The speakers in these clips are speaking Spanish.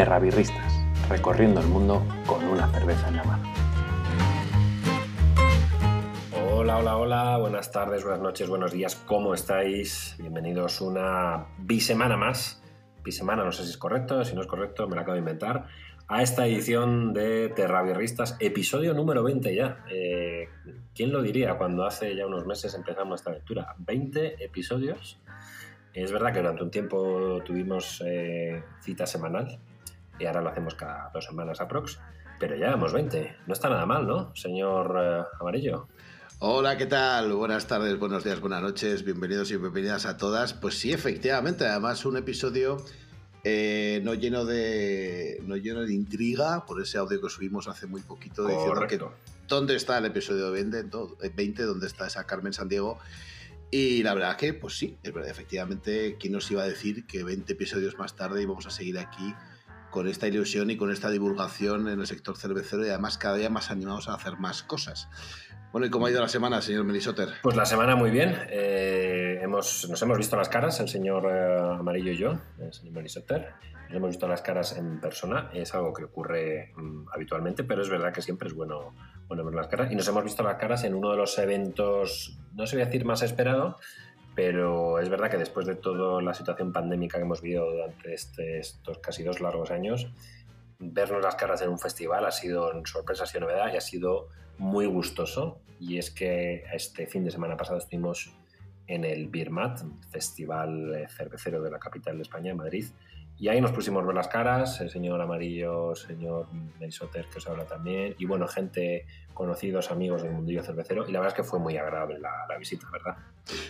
Terrabirristas, recorriendo el mundo con una cerveza en la mano. Hola, hola, hola, buenas tardes, buenas noches, buenos días, ¿cómo estáis? Bienvenidos una bisemana más. Bisemana, no sé si es correcto, si no es correcto, me lo acabo de inventar. A esta edición de Terrabirristas, episodio número 20 ya. Eh, ¿Quién lo diría cuando hace ya unos meses empezamos esta aventura? 20 episodios. Es verdad que durante un tiempo tuvimos eh, cita semanal y ahora lo hacemos cada dos semanas aprox, pero ya hemos 20. No está nada mal, ¿no, señor eh, Amarillo? Hola, ¿qué tal? Buenas tardes, buenos días, buenas noches, bienvenidos y bienvenidas a todas. Pues sí, efectivamente, además un episodio eh, no, lleno de, no lleno de intriga por ese audio que subimos hace muy poquito diciendo que dónde está el episodio 20, 20 dónde está esa Carmen Sandiego. Y la verdad que, pues sí, es verdad, efectivamente, ¿quién nos iba a decir que 20 episodios más tarde íbamos a seguir aquí con esta ilusión y con esta divulgación en el sector cervecero y además cada día más animados a hacer más cosas? Bueno, ¿y cómo ha ido la semana, señor Melisoter? Pues la semana muy bien. Eh, hemos, nos hemos visto las caras, el señor eh, Amarillo y yo, el señor Melisoter. Nos hemos visto las caras en persona. Es algo que ocurre mm, habitualmente, pero es verdad que siempre es bueno, bueno ver las caras. Y nos hemos visto las caras en uno de los eventos, no se voy a decir más esperado, pero es verdad que después de toda la situación pandémica que hemos vivido durante este, estos casi dos largos años, vernos las caras en un festival ha sido sorpresa, ha sido novedad y ha sido muy gustoso. Y es que este fin de semana pasado estuvimos en el Birmat, festival cervecero de la capital de España, Madrid, y ahí nos pusimos ver las caras, el señor Amarillo, el señor Melisoter, que os habla también, y bueno, gente, conocidos, amigos del mundillo cervecero, y la verdad es que fue muy agradable la, visita, ¿verdad?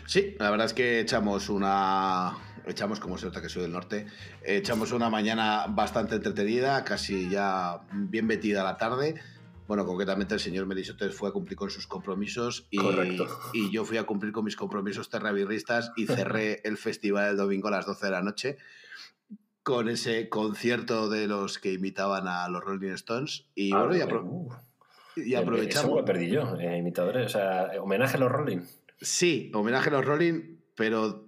Sí, la verdad es que echamos una, echamos, como se nota que soy del norte, echamos una mañana bastante entretenida, casi ya bien metida la tarde, bueno, concretamente el señor Melisoter fue a cumplir con sus compromisos y, y, yo fui a cumplir con mis compromisos terrabirristas y cerré el festival el domingo a las 12 de la noche con ese concierto de los que imitaban a los Rolling Stones. Y ah, bueno, y, aprovechamos. Eso lo perdí yo, eh, imitadores. O sea, homenaje a los Rolling. Sí, homenaje a los Rolling, pero.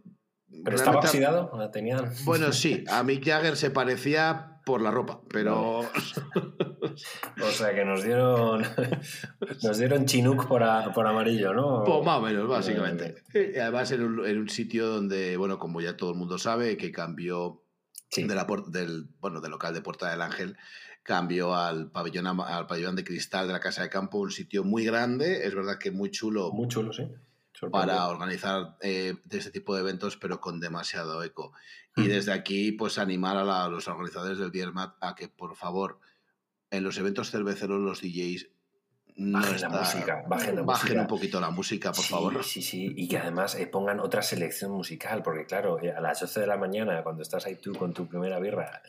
¿Pero estaba oxidado? Tenían... Bueno, sí, a Mick Jagger se parecía por la ropa, pero. o sea que nos dieron. nos dieron chinook por, por amarillo, ¿no? Pues más o menos, básicamente. Y además en un, en un sitio donde, bueno, como ya todo el mundo sabe, que cambió de la, del, bueno, del local de Puerta del Ángel cambió al pabellón, al pabellón de cristal de la Casa de Campo, un sitio muy grande, es verdad que muy chulo. Muy chulo, sí. Para organizar eh, este tipo de eventos, pero con demasiado eco. Y desde aquí, pues animar a, los organizadores del Biermat a que, por favor, en los eventos cerveceros, los DJs bajen la música, bajen la bajen un poquito la música, por favor. Sí, sí, y que además eh, pongan otra selección musical, porque claro, eh, a las 12 de la mañana, cuando estás ahí tú con tu primera birra,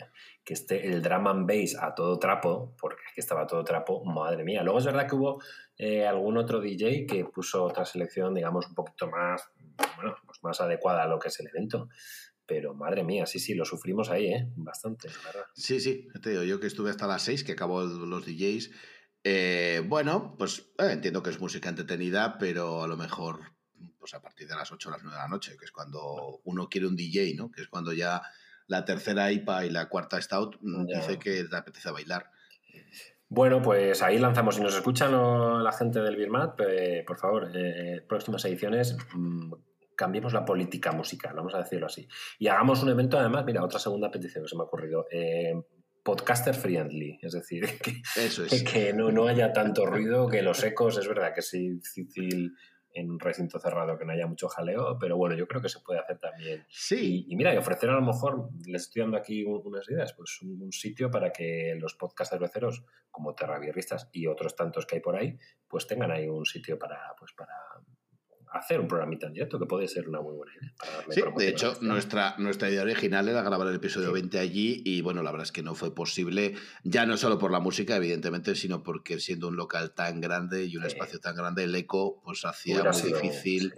que esté el drum and bass a todo trapo, porque es que estaba todo trapo, madre mía. Luego es verdad que hubo eh, algún otro DJ que puso otra selección, digamos, un poquito más, bueno, pues más adecuada a lo que es el evento. Pero madre mía, sí, sí, lo sufrimos ahí, ¿eh? Bastante, la verdad. Sí, sí, te digo, yo que estuve hasta las 6, que acabó los DJs, eh, bueno, pues eh, entiendo que es música entretenida, pero a lo mejor pues a partir de las 8 o las 9 de la noche, que es cuando uno quiere un DJ, ¿no? Que es cuando ya la tercera IPA y la cuarta Stout mm, dice que te apetece bailar. Bueno, pues ahí lanzamos. Si nos escuchan la gente del Birmat, por favor, eh, próximas ediciones, mm, cambiemos la política musical, vamos a decirlo así. Y hagamos un evento, además, mira, otra segunda petición que se me ha ocurrido podcaster friendly, es decir, que, que no, no, haya tanto ruido, que los ecos, es verdad que es difícil en un recinto cerrado que no haya mucho jaleo, pero bueno, yo creo que se puede hacer también. Sí. Y, mira, y ofrecer a lo mejor, les estoy dando aquí unas ideas, pues un, sitio para que los podcasters cerveceros, como Terrabierristas y otros tantos que hay por ahí, pues tengan ahí un sitio para, pues para hacer un programita en directo, que puede ser una muy buena idea. sí, de hecho, nuestra, nuestra idea original era grabar el episodio 20 allí y bueno, la verdad es que no fue posible, ya no solo por la música, evidentemente, sino porque siendo un local tan grande y un espacio tan grande, el eco pues hacía muy difícil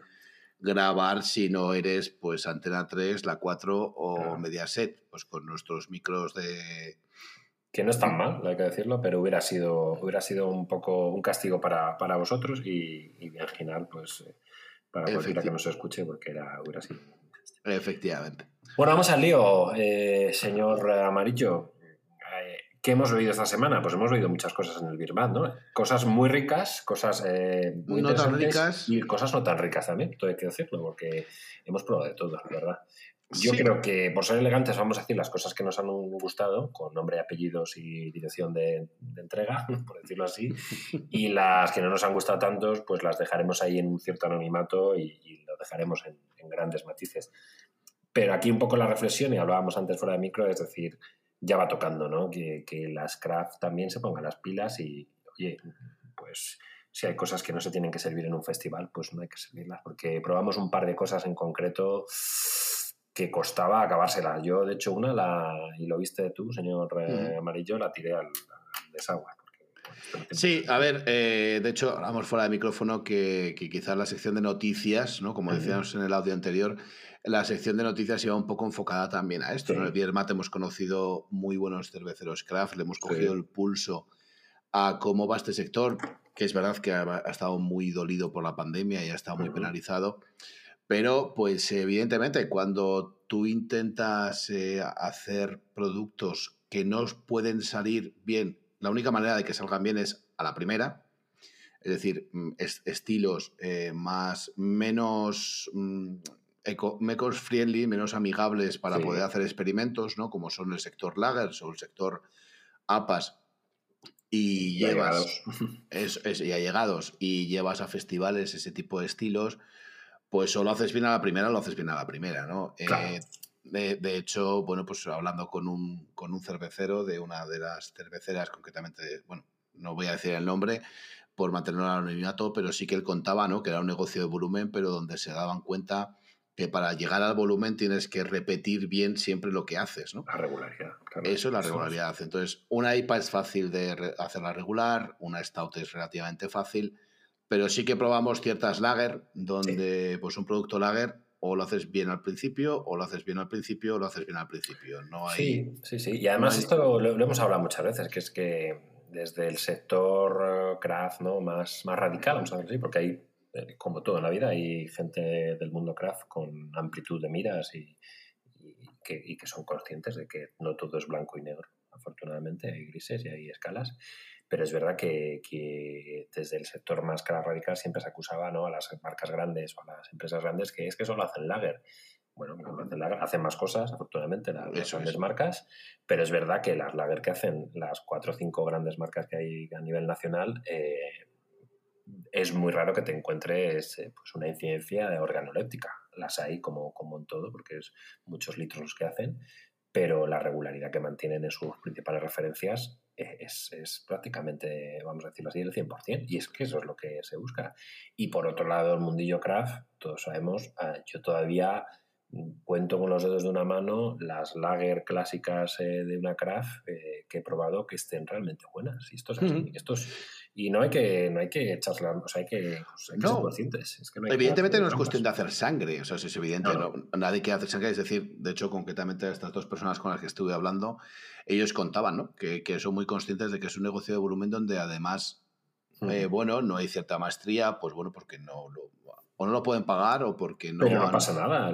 grabar si no eres pues Antena 3, la 4 o Mediaset, pues con nuestros micros de que no es tan mal, hay que decirlo, pero hubiera sido, hubiera sido un poco un castigo para, para vosotros y, y al final, pues para cualquiera que nos escuche, porque era, hubiera sido. Efectivamente. Bueno, vamos al lío, eh, señor Amarillo. ¿Qué hemos bebido esta semana? Pues hemos bebido muchas cosas en el Birman, ¿no? Cosas muy ricas, cosas eh, muy no tan ricas. y cosas no tan ricas también, todo hay que decirlo, porque hemos probado de todo, la verdad. Yo creo que por ser elegantes vamos a decir las cosas que nos han gustado, con nombre, apellidos y dirección de, entrega, por decirlo así, y las que no nos han gustado tantos, pues las dejaremos ahí en un cierto anonimato y, lo dejaremos en, grandes matices. Pero aquí un poco la reflexión, y hablábamos antes fuera de micro, es decir, ya va tocando, ¿no? Que, que las craft también se pongan las pilas y, oye, pues si hay cosas que no se tienen que servir en un festival, pues no hay que servirlas, porque probamos un par de cosas en concreto que costaba acabársela. Yo, de hecho, una, la, y lo viste tú, señor eh, Amarillo, la tiré al, desagüe. Sí, a ver, eh, de hecho, hablamos fuera de micrófono que, quizás la sección de noticias, ¿no? como decíamos en el audio anterior, la sección de noticias iba un poco enfocada también a esto. En el Biermat hemos conocido muy buenos cerveceros craft, le hemos cogido el pulso a cómo va este sector, que es verdad que ha, estado muy dolido por la pandemia y ha estado muy penalizado. Pero, pues evidentemente, cuando tú intentas eh, hacer productos que no pueden salir bien, la única manera de que salgan bien es a la primera. Es decir, mm, estilos eh, más, menos mm, friendly, menos amigables para poder hacer experimentos, ¿no? Como son el sector lagers o el sector APAS. Y, llevas. Es, y allegados. Y llevas a festivales ese tipo de estilos pues o lo haces bien a la primera o lo haces bien a la primera, ¿no? Eh, de, hecho, bueno, pues hablando con un, con un cervecero de una de las cerveceras, concretamente, bueno, no voy a decir el nombre por mantenerlo anonimato, pero sí que él contaba, ¿no? Que era un negocio de volumen, pero donde se daban cuenta que para llegar al volumen tienes que repetir bien siempre lo que haces, ¿no? La regularidad. Eso es la regularidad. Entonces, una IPA es fácil de hacerla regular, una Stout es relativamente fácil, pero sí que probamos ciertas lager, donde pues un producto lager o lo haces bien al principio, o lo haces bien al principio, o lo haces bien al principio. No hay, sí, sí, sí. Y además esto lo, hemos hablado muchas veces, que es que desde el sector eh, craft ¿no? más, más radical, vamos a decir porque hay, eh, como todo en la vida, hay gente del mundo craft con amplitud de miras y, que, y que son conscientes de que no todo es blanco y negro. Afortunadamente hay grises y hay escalas pero es verdad que, desde el sector más cara radical siempre se acusaba ¿no? a las marcas grandes o a las empresas grandes que es que solo hacen lager. Bueno, hacen, más cosas, afortunadamente, las, grandes marcas, pero es verdad que las lager que hacen las cuatro o cinco grandes marcas que hay a nivel nacional, eh, es muy raro que te encuentres eh, pues una incidencia de organoléptica. Las hay como, como en todo, porque es muchos litros los que hacen, pero la regularidad que mantienen en sus principales referencias es, prácticamente, vamos a decirlo así, el 100%. Y es que eso es lo que se busca. Y por otro lado, el mundillo craft, todos sabemos, ah, yo todavía cuento con los dedos de una mano las lager clásicas eh, de una craft eh, que he probado que estén realmente buenas. Y esto es así. y no hay que, no hay que echarla, o sea, hay que, pues, ser conscientes. evidentemente no es cuestión de hacer sangre, o sea, es evidente, nadie quiere hacer sangre, es decir, de hecho, concretamente estas dos personas con las que estuve hablando, ellos contaban, ¿no? Que, que son muy conscientes de que es un negocio de volumen donde además, eh, bueno, no hay cierta maestría, pues bueno, porque no lo, o no lo pueden pagar o porque no. Pero no pasa nada.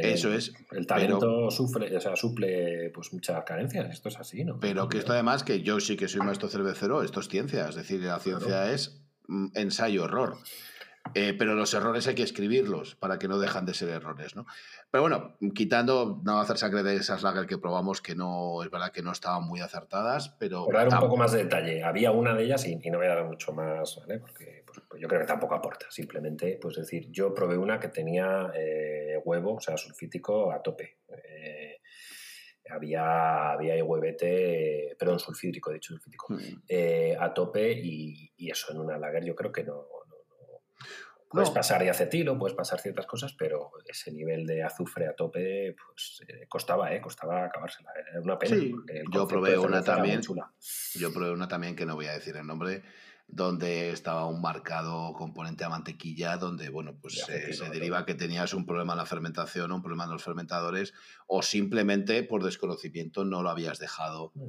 Eso es. El talento sufre, o sea, suple pues muchas carencias. Esto es así, ¿no? Pero que esto además, que yo sí que soy maestro cervecero, esto es ciencia. Es decir, la ciencia es mm, ensayo-error. Eh, pero los errores hay que escribirlos para que no dejan de ser errores, ¿no? Pero bueno, quitando, no hacer sangre de esas lager que probamos que no, es verdad que no estaban muy acertadas, pero... Por dar un poco más de detalle, había una de ellas y, no voy a dar mucho más, ¿vale? Porque pues, pues yo creo que tampoco aporta, simplemente, pues decir, yo probé una que tenía eh, huevo, o sea, sulfítico a tope. Eh, había, había IWT, perdón, sulfídrico, de hecho sulfídrico, hmm. a tope y, y, eso en una lager yo creo que no, Puedes pasar de acetilo, puedes pasar ciertas cosas, pero ese nivel de azufre a tope, pues eh, costaba, ¿eh? Costaba acabársela. Era una pena. Sí, yo probé una también. Yo probé una también que no voy a decir el nombre, donde estaba un marcado componente a mantequilla, donde, bueno, pues se deriva que tenías un problema en la fermentación, un problema en los fermentadores, o simplemente por desconocimiento no lo habías dejado. Mm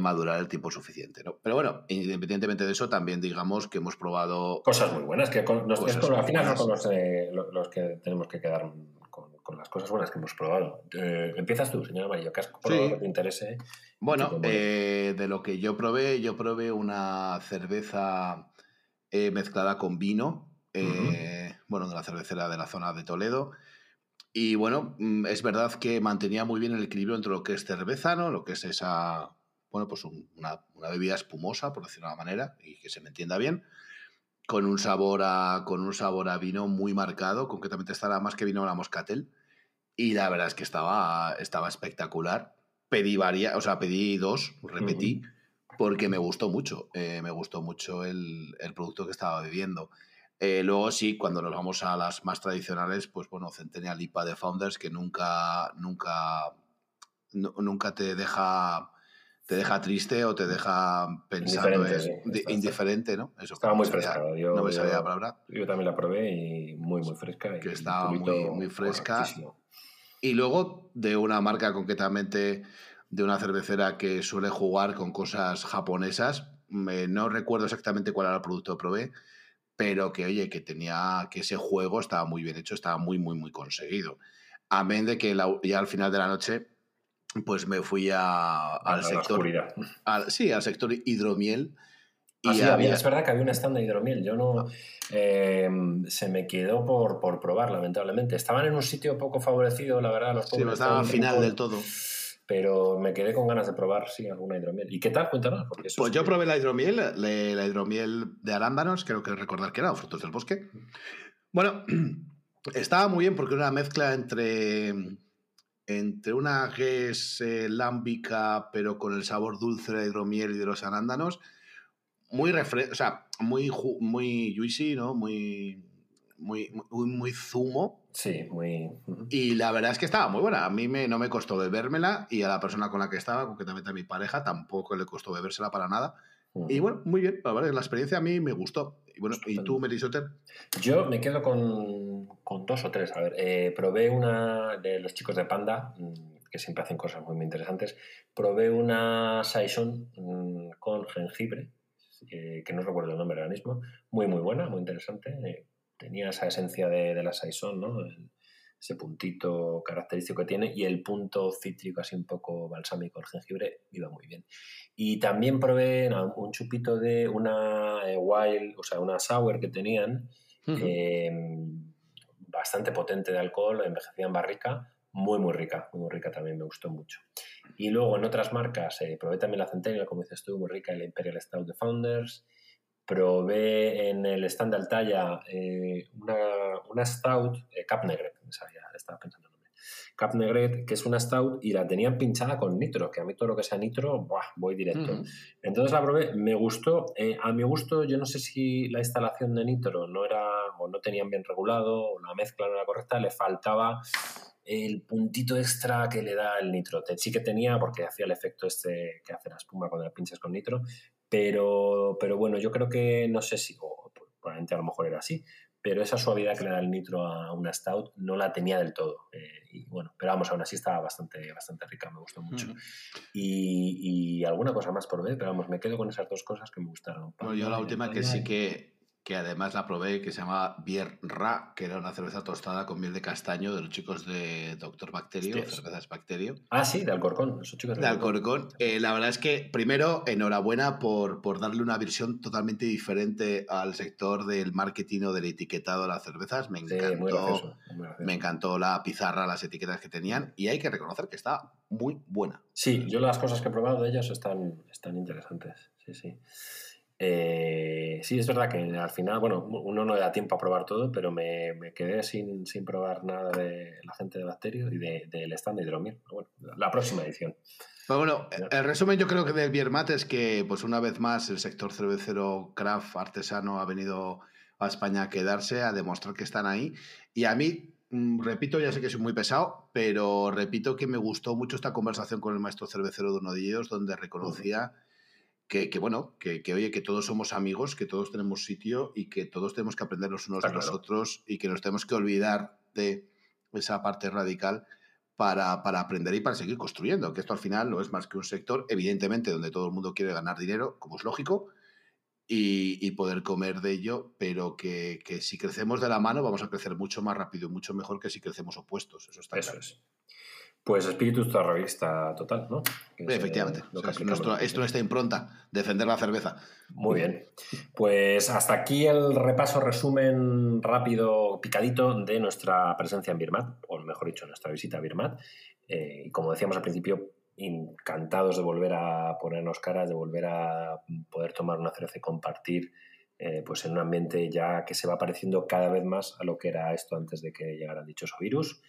madurar el tiempo suficiente. ¿no? Pero bueno, independientemente de eso, también digamos que hemos probado... Cosas muy buenas, que al final son los, que tenemos que quedar con, las cosas buenas que hemos probado. Eh, empiezas tú, señor Amarillo, que has probado que te interese. Bueno, eh, de lo que yo probé, yo probé una cerveza eh, mezclada con vino, bueno, de la cervecera de la zona de Toledo. Y bueno, mm, es verdad que mantenía muy bien el equilibrio entre lo que es cerveza, ¿no? Lo que es esa, bueno, pues una, una bebida espumosa, por decirlo de una manera, y que se me entienda bien con un sabor a, con un sabor a vino muy marcado, concretamente estaba más que vino la moscatel, y la verdad es que estaba, estaba espectacular. Pedí varias, o sea, pedí dos, repetí, porque me gustó mucho, eh, me gustó mucho el, producto que estaba bebiendo. Eh, luego sí, cuando nos vamos a las más tradicionales, pues bueno, Centennial IPA de Founders, que nunca, nunca, nunca te deja te deja triste o te deja pensando indiferente, ¿no? Eso estaba muy fresca. Yo, no me sabía la palabra. Yo también la probé y muy, muy fresca. Que estaba muy, muy fresca. Y luego de una marca concretamente, de una cervecera que suele jugar con cosas japonesas. no recuerdo exactamente cuál era el producto que probé, pero que, oye, que tenía, que ese juego estaba muy bien hecho, estaba muy, muy, muy conseguido. Amén de que ya al final de la noche pues me fui a, al sector. sí, al sector hidromiel. Y ah, había... es verdad que había un stand de hidromiel. Yo no. Em, se me quedó por, por, probar, lamentablemente. Estaban en un sitio poco favorecido, la verdad, los Sí, estaban al final del todo. Pero me quedé con ganas de probar, sí, alguna hidromiel. ¿Y qué tal? Cuéntanos. Porque pues yo probé la hidromiel, la hidromiel de arándanos, creo que recordar que era, o frutos del bosque. Bueno, estaba muy bien porque era una mezcla entre entre una ges eh, lámbica, pero con el sabor dulce de hidromiel y de los arándanos, muy refre o sea, muy, muy juicy, ¿no? Muy, muy, muy, zumo. Sí, muy... Y la verdad es que estaba muy buena. A mí me, no me costó bebérmela y a la persona con la que estaba, concretamente a mi pareja, tampoco le costó bebérsela para nada. Y bueno, muy bien, la, la experiencia a mí me gustó. Y bueno, ¿y tú, Merisoter? Yo me quedo con, con, dos o tres. A ver, eh, probé una de los chicos de Panda, mm, que siempre hacen cosas muy, muy interesantes. Probé una Saison mm, con jengibre, eh, que no recuerdo el nombre ahora mismo. Muy, muy buena, muy interesante. Eh, tenía esa esencia de, de la Saison, ¿no? Ese puntito característico que tiene y el punto cítrico así un poco balsámico, el jengibre, iba muy bien. Y también probé un chupito de una eh, wild, o sea, una sour que tenían, em, bastante potente de alcohol, envejecida en barrica, muy, muy rica, muy, rica también, me gustó mucho. Y luego en otras marcas, eh, probé también la Centennial, como dices tú, muy rica, el Imperial Stout de Founders, probé en el stand de Altaya eh, una, una, stout, eh, Cap Negret, estaba pensando el nombre. Cap Negret, que es una stout y la tenían pinchada con nitro, que a mí todo lo que sea nitro, voy directo. Entonces la probé, me gustó. Eh, a mi gusto, yo no sé si la instalación de nitro no era o no tenían bien regulado, o la mezcla no era correcta, le faltaba el puntito extra que le da el nitro. Sí que tenía, porque hacía el efecto este que hace la espuma cuando la pinchas con nitro, pero, pero bueno, yo creo que no sé si, o probablemente a lo mejor era así, pero esa suavidad que le da el nitro a una stout no la tenía del todo. Eh, y bueno, pero vamos, aún así estaba bastante, bastante rica, me gustó mucho. y, y, alguna cosa más por ver, pero vamos, me quedo con esas dos cosas que me gustaron. yo la última que sí que que además la probé, que se llama Bier Ra, que era una cerveza tostada con miel de castaño de los chicos de Doctor Bacterio, cervezas Bacterio. Ah, sí, de Alcorcón, esos chicos de, Alcorcón. Eh, la verdad es que, primero, enhorabuena por, por darle una visión totalmente diferente al sector del marketing o del etiquetado de las cervezas. Me encantó, me encantó la pizarra, las etiquetas que tenían, y hay que reconocer que está muy buena. Sí, yo las cosas que he probado de ellas están, están interesantes. Sí, sí. Eh, sí, es verdad que al final, bueno, uno no le da tiempo a probar todo, pero me, quedé sin, probar nada de la gente de Bacterio y del stand de Hidromiel. Bueno, la próxima edición. Pero bueno, el resumen yo creo que del Biermat es que, pues una vez más, el sector cervecero craft artesano ha venido a España a quedarse, a demostrar que están ahí. Y a mí, mm, repito, ya sé que soy muy pesado, pero repito que me gustó mucho esta conversación con el maestro cervecero de uno de ellos, donde reconocía que, bueno, que, oye, que todos somos amigos, que todos tenemos sitio y que todos tenemos que aprender los unos de los otros y que nos tenemos que olvidar de esa parte radical para, para, aprender y para seguir construyendo, que esto al final no es más que un sector, evidentemente, donde todo el mundo quiere ganar dinero, como es lógico, y, poder comer de ello, pero que, si crecemos de la mano vamos a crecer mucho más rápido y mucho mejor que si crecemos opuestos. Eso está Eso Es. Pues espíritu terrorista total, ¿no? Efectivamente. esto es nuestra impronta, defender la cerveza. Muy bien. Pues hasta aquí el repaso, resumen rápido, picadito de nuestra presencia en Birmat, o mejor dicho, nuestra visita a Birmat. Eh, y como decíamos al principio, encantados de volver a ponernos caras, de volver a poder tomar una cerveza y compartir eh, pues en un ambiente ya que se va pareciendo cada vez más a lo que era esto antes de que llegara el dichoso virus.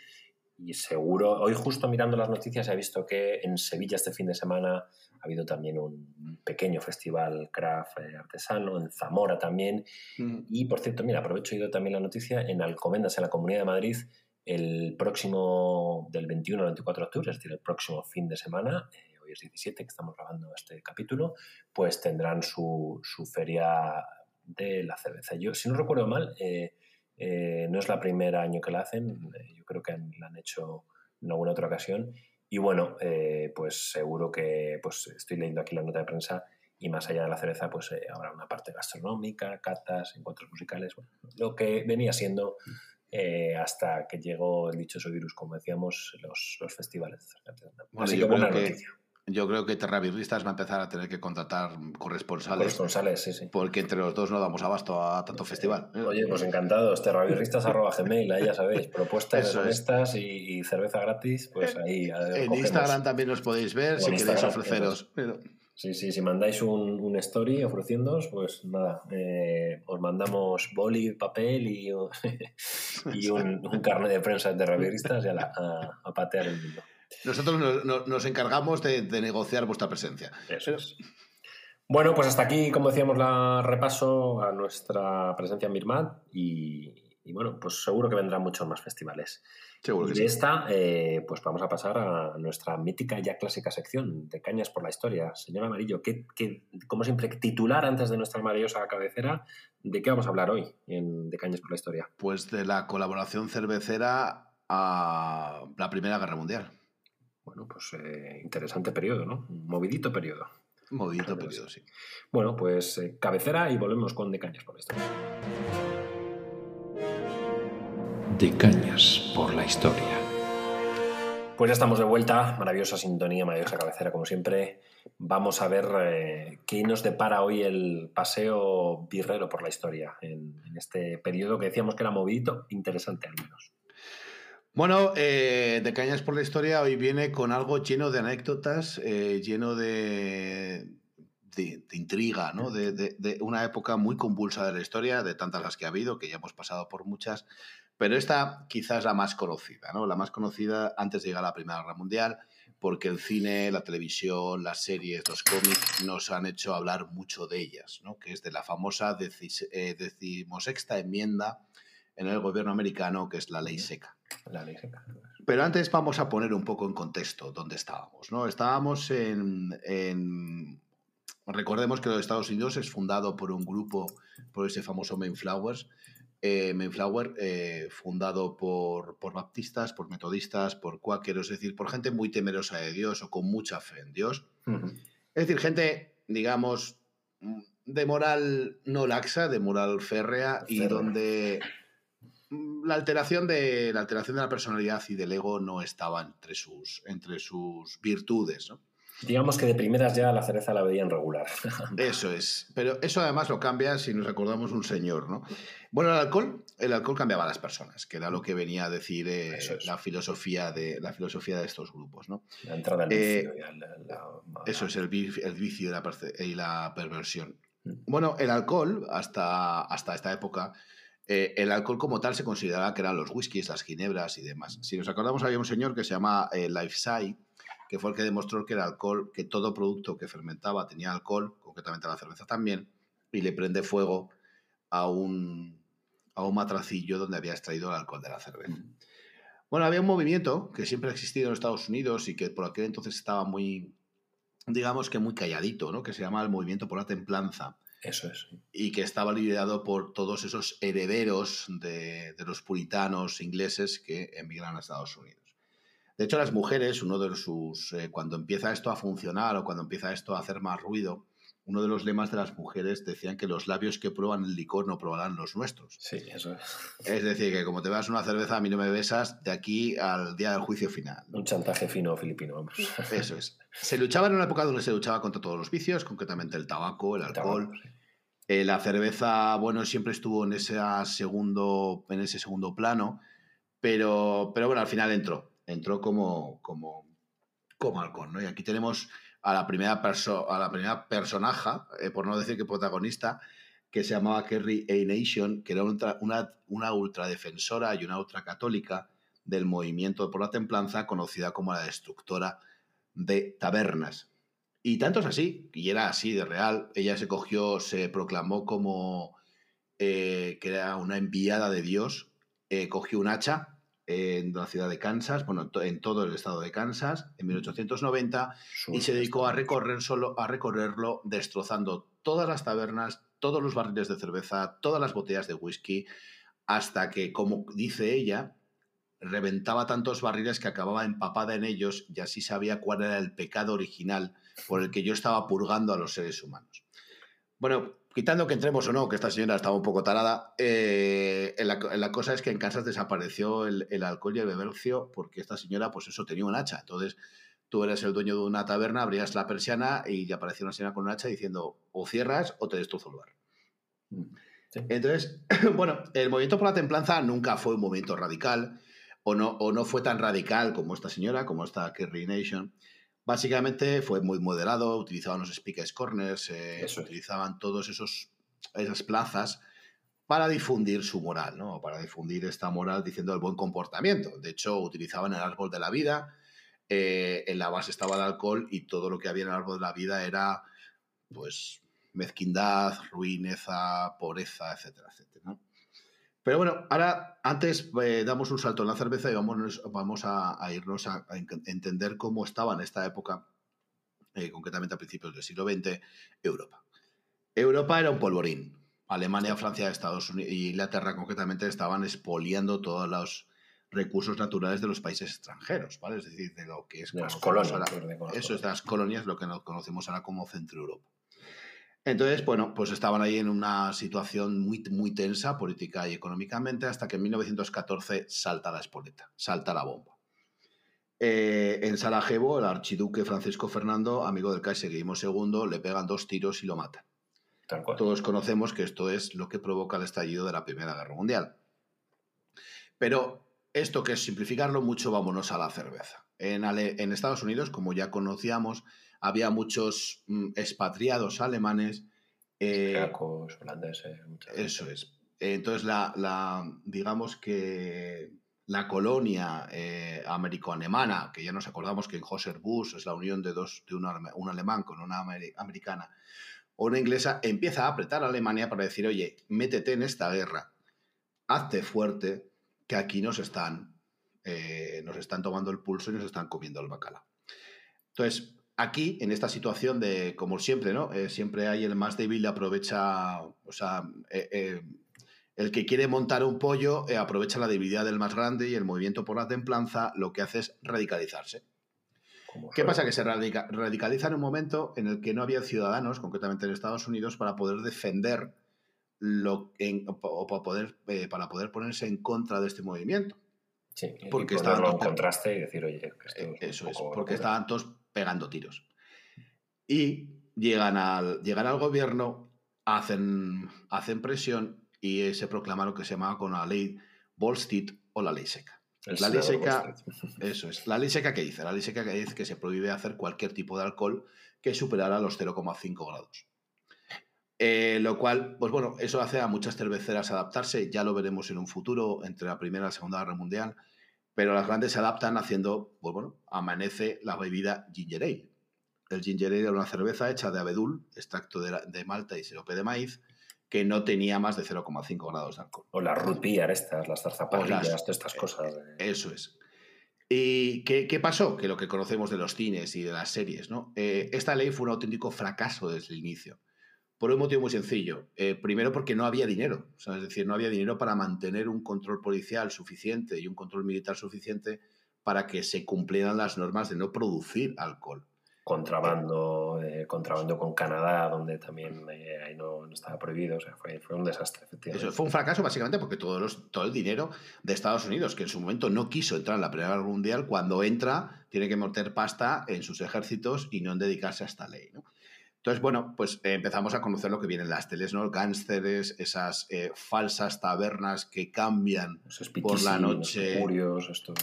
Y seguro, hoy justo mirando las noticias he visto que en Sevilla este fin de semana ha habido también un pequeño festival craft eh, artesano, en Zamora también. Mm. Y por cierto, mira, aprovecho y doy también la noticia, en Alcomendas, en la Comunidad de Madrid, el próximo, del 21 al 24 de octubre, es decir, el próximo fin de semana, eh, hoy es 17 que estamos grabando este capítulo, pues tendrán su, su feria de la cerveza. Yo, si no recuerdo mal, eh, eh, no es la primera año que la hacen, yo creo que la han hecho en alguna otra ocasión. Y bueno, pues seguro que pues estoy leyendo aquí la nota de prensa y más allá de la cerveza, pues habrá una parte gastronómica, catas, encuentros musicales, lo que venía siendo eh, hasta que llegó el dichoso virus, como decíamos, los, los festivales. Así yo, creo que, yo creo que Terravirristas va a empezar a tener que contratar corresponsales. Corresponsales, sí, sí. Porque entre los dos no damos abasto a tanto festival. Oye, pues encantados. Terravirristas.gmail, ahí ya sabéis. Propuestas honestas y, cerveza gratis, pues ahí. En Instagram también os podéis ver si queréis ofreceros. Pero... Sí, sí, si mandáis un, un story ofreciéndoos, pues nada, eh, os mandamos boli, papel y, y un, un, carnet de prensa de revistas y a, a, patear el mundo. Nosotros nos, nos encargamos de, de, negociar vuestra presencia. Eso es. Bueno, pues hasta aquí, como decíamos, la repaso a nuestra presencia en Birmat y, y bueno, pues seguro que vendrán muchos más festivales y de esta, eh, pues vamos a pasar a nuestra mítica ya clásica sección de Cañas por la Historia. Señor Amarillo, ¿qué, como siempre, titular antes de nuestra maravillosa cabecera, ¿de qué vamos a hablar hoy en De Cañas por la Historia? Pues de la colaboración cervecera a la Primera Guerra Mundial. Bueno, pues eh, interesante periodo, ¿no? Un movidito periodo. Movidito periodo, sí. Bueno, pues eh, cabecera y volvemos con De Cañas por la Historia de cañas por la historia. Pues ya estamos de vuelta, maravillosa sintonía, maravillosa cabecera como siempre. Vamos a ver eh, qué nos depara hoy el paseo birrero por la historia en, este periodo que decíamos que era movidito, interesante al menos. Bueno, eh, de Cañas por la Historia hoy viene con algo lleno de anécdotas, eh, lleno de, de, intriga, ¿no? De, de, una época muy convulsa de la historia, de tantas las que ha habido, que ya hemos pasado por muchas, pero esta quizás la más conocida, ¿no? La más conocida antes de llegar a la Primera Guerra Mundial, porque el cine, la televisión, las series, los cómics nos han hecho hablar mucho de ellas, ¿no? Que es de la famosa eh, decimosexta enmienda en el gobierno americano, que es la ley seca. La ley seca. Pero antes vamos a poner un poco en contexto dónde estábamos, ¿no? Estábamos en, en Recordemos que los Estados Unidos es fundado por un grupo, por ese famoso Mayflowers, eh, Mayflower, eh, fundado por, por, baptistas, por metodistas, por cuáqueros, es decir, por gente muy temerosa de Dios o con mucha fe en Dios. Es decir, gente, digamos, de moral no laxa, de moral férrea, y donde la alteración, de, la alteración de la personalidad y del ego no estaba entre sus, entre sus virtudes. ¿no? Digamos que de primeras ya la cereza la veían regular. Eso es. Pero eso además lo cambia si nos recordamos un señor, ¿no? Bueno, el alcohol, el alcohol cambiaba a las personas, que era lo que venía a decir eh, la, filosofía de, la filosofía de estos grupos, ¿no? La entrada al vicio. Eh, eso es, el, vicio y la, perversión. Mm. Bueno, el alcohol, hasta, hasta esta época, eh, el alcohol como tal se consideraba que eran los whiskies, las ginebras y demás. Si nos acordamos, había un señor que se llama Lifeside, que fue el que demostró que el alcohol, que todo producto que fermentaba tenía alcohol, concretamente la cerveza también, y le prende fuego a un, a un matracillo donde había extraído el alcohol de la cerveza. Bueno, había un movimiento que siempre ha existido en Estados Unidos y que por aquel entonces estaba muy, digamos que muy calladito, ¿no? que se llama el Movimiento por la Templanza. Eso es. Y que estaba liderado por todos esos herederos de, de los puritanos ingleses que emigran a Estados Unidos. De hecho, las mujeres, uno de sus. Eh, cuando empieza esto a funcionar o cuando empieza esto a hacer más ruido, uno de los lemas de las mujeres decían que los labios que prueban el licor no probarán los nuestros. Sí, eso es. Es decir, que como te veas una cerveza, a mí no me besas de aquí al día del juicio final. Un chantaje fino filipino, vamos. Eso es. Se luchaba en una época donde se luchaba contra todos los vicios, concretamente el tabaco, el alcohol. Tabaco, sí. Eh, la cerveza, bueno, siempre estuvo en ese segundo, en ese segundo plano, pero, pero bueno, al final entró. Entró como, como, como halcón, ¿no? Y aquí tenemos a la primera, perso a la primera personaja, eh, por no decir que protagonista, que se llamaba Kerry A. Nation, que era ultra- una, una ultradefensora y una ultracatólica del movimiento por la templanza, conocida como la destructora de tabernas. Y tanto es así, y era así de real, ella se cogió, se proclamó como eh, que era una enviada de Dios, eh, cogió un hacha en la ciudad de Kansas, bueno, en to- en todo el estado de Kansas, en 1890, y se dedicó a recorrer solo a recorrerlo destrozando todas las tabernas, todos los barriles de cerveza, todas las botellas de whisky, hasta que, como dice ella, reventaba tantos barriles que acababa empapada en ellos y así sabía cuál era el pecado original por el que yo estaba purgando a los seres humanos. Bueno, quitando que entremos o no, que esta señora estaba un poco tarada, eh, la, la cosa es que en Kansas desapareció el, el alcohol y el bebercio porque esta señora, pues eso, tenía un hacha. Entonces, tú eres el dueño de una taberna, abrías la persiana y aparecía una señora con un hacha diciendo o cierras o te destrozo el bar. Mm. Sí. Entonces, bueno, el movimiento por la templanza nunca fue un movimiento radical o no, o no fue tan radical como esta señora, como esta Kerry Nation. Básicamente fue muy moderado, utilizaban los speakers corners, eh, es. utilizaban todos esos esas plazas para difundir su moral, ¿no? Para difundir esta moral diciendo el buen comportamiento. De hecho, utilizaban el árbol de la vida, eh, en la base estaba el alcohol y todo lo que había en el árbol de la vida era, pues, mezquindad, ruineza, pobreza, etcétera, etcétera. Pero bueno, ahora antes eh, damos un salto en la cerveza y vamos, vamos a, a irnos a, a en- entender cómo estaba en esta época, eh, concretamente a principios del siglo XX, Europa. Europa era un polvorín. Alemania, Francia, Estados Unidos y Inglaterra concretamente estaban expoliando todos los recursos naturales de los países extranjeros, ¿vale? Es decir, de lo que es De las colonias. ahora- de eso es de las colonias, lo que nos conocemos ahora como Centro Europa. Entonces, bueno, pues estaban ahí en una situación muy, muy tensa política y económicamente hasta que en 1914 salta la espoleta, salta la bomba. Eh, en Sarajevo, el archiduque Francisco Fernando, amigo del Kaiser Guillermo II, le pegan dos tiros y lo matan. Todos conocemos que esto es lo que provoca el estallido de la Primera Guerra Mundial. Pero esto que es simplificarlo mucho, vámonos a la cerveza. En, Ale- en Estados Unidos, como ya conocíamos, había muchos mm, expatriados alemanes. eh, Austriacos, holandeses, muchas eso es. Entonces, la, la- digamos que la colonia eh, americano-alemana, que ya nos acordamos que en Joseph Bush es la unión de, dos, de un, alemán con una ameri- americana o una inglesa, empieza a apretar a Alemania para decir, oye, métete en esta guerra, hazte fuerte, que aquí nos están, eh, nos están tomando el pulso y nos están comiendo el bacalao. Entonces, aquí, en esta situación de, como siempre, ¿no? Eh, siempre hay el más débil aprovecha, o sea, eh, eh, el que quiere montar un pollo aprovecha la debilidad del más grande y el movimiento por la templanza lo que hace es radicalizarse. ¿Qué pasa? Que se radica- radicaliza en un momento en el que no había ciudadanos, concretamente en Estados Unidos, para poder defender lo en- o para poder, eh, para poder ponerse en contra de este movimiento. Sí, y porque ponerlo estaban en contraste y decir, oye, que esto es un Eso es, porque estaban todos pegando tiros. Y llegan al, llegan al gobierno, hacen, hacen presión y se proclama lo que se llama con la ley Volstead o la ley seca. El la ley seca-. Eso es. La ley seca que dice, la ley seca que dice que se prohíbe hacer cualquier tipo de alcohol que superara los 0,5 grados. Eh, lo cual, pues bueno, eso hace a muchas cerveceras adaptarse, ya lo veremos en un futuro, entre la Primera y la Segunda Guerra Mundial, pero las grandes se adaptan haciendo, pues bueno, amanece la bebida ginger ale. El ginger ale era una cerveza hecha de abedul, extracto de, la- de malta y sirope de maíz, que no tenía más de 0,5 grados de alcohol. O las root beer estas, las zarzaparrillas, todas estas cosas. eh. Eso es. ¿Y qué, qué pasó? Que lo que conocemos de los cines y de las series, ¿no? Eh, esta ley fue un auténtico fracaso desde el inicio. Por un motivo muy sencillo. Eh, primero porque no había dinero. O sea, es decir, no había dinero para mantener un control policial suficiente y un control militar suficiente para que se cumplieran las normas de no producir alcohol. contrabando, eh, contrabando con Canadá, donde también eh, ahí no, estaba prohibido. O sea, fue, fue un desastre, efectivamente. Eso fue un fracaso básicamente porque todo, los, todo el dinero de Estados Unidos, que en su momento no quiso entrar en la Primera Guerra Mundial, cuando entra tiene que meter pasta en sus ejércitos y no en dedicarse a esta ley. ¿no? Entonces, bueno, pues eh, empezamos a conocer lo que viene en las teles, ¿no? Gánsteres, esas falsas tabernas que cambian por la noche. Los estos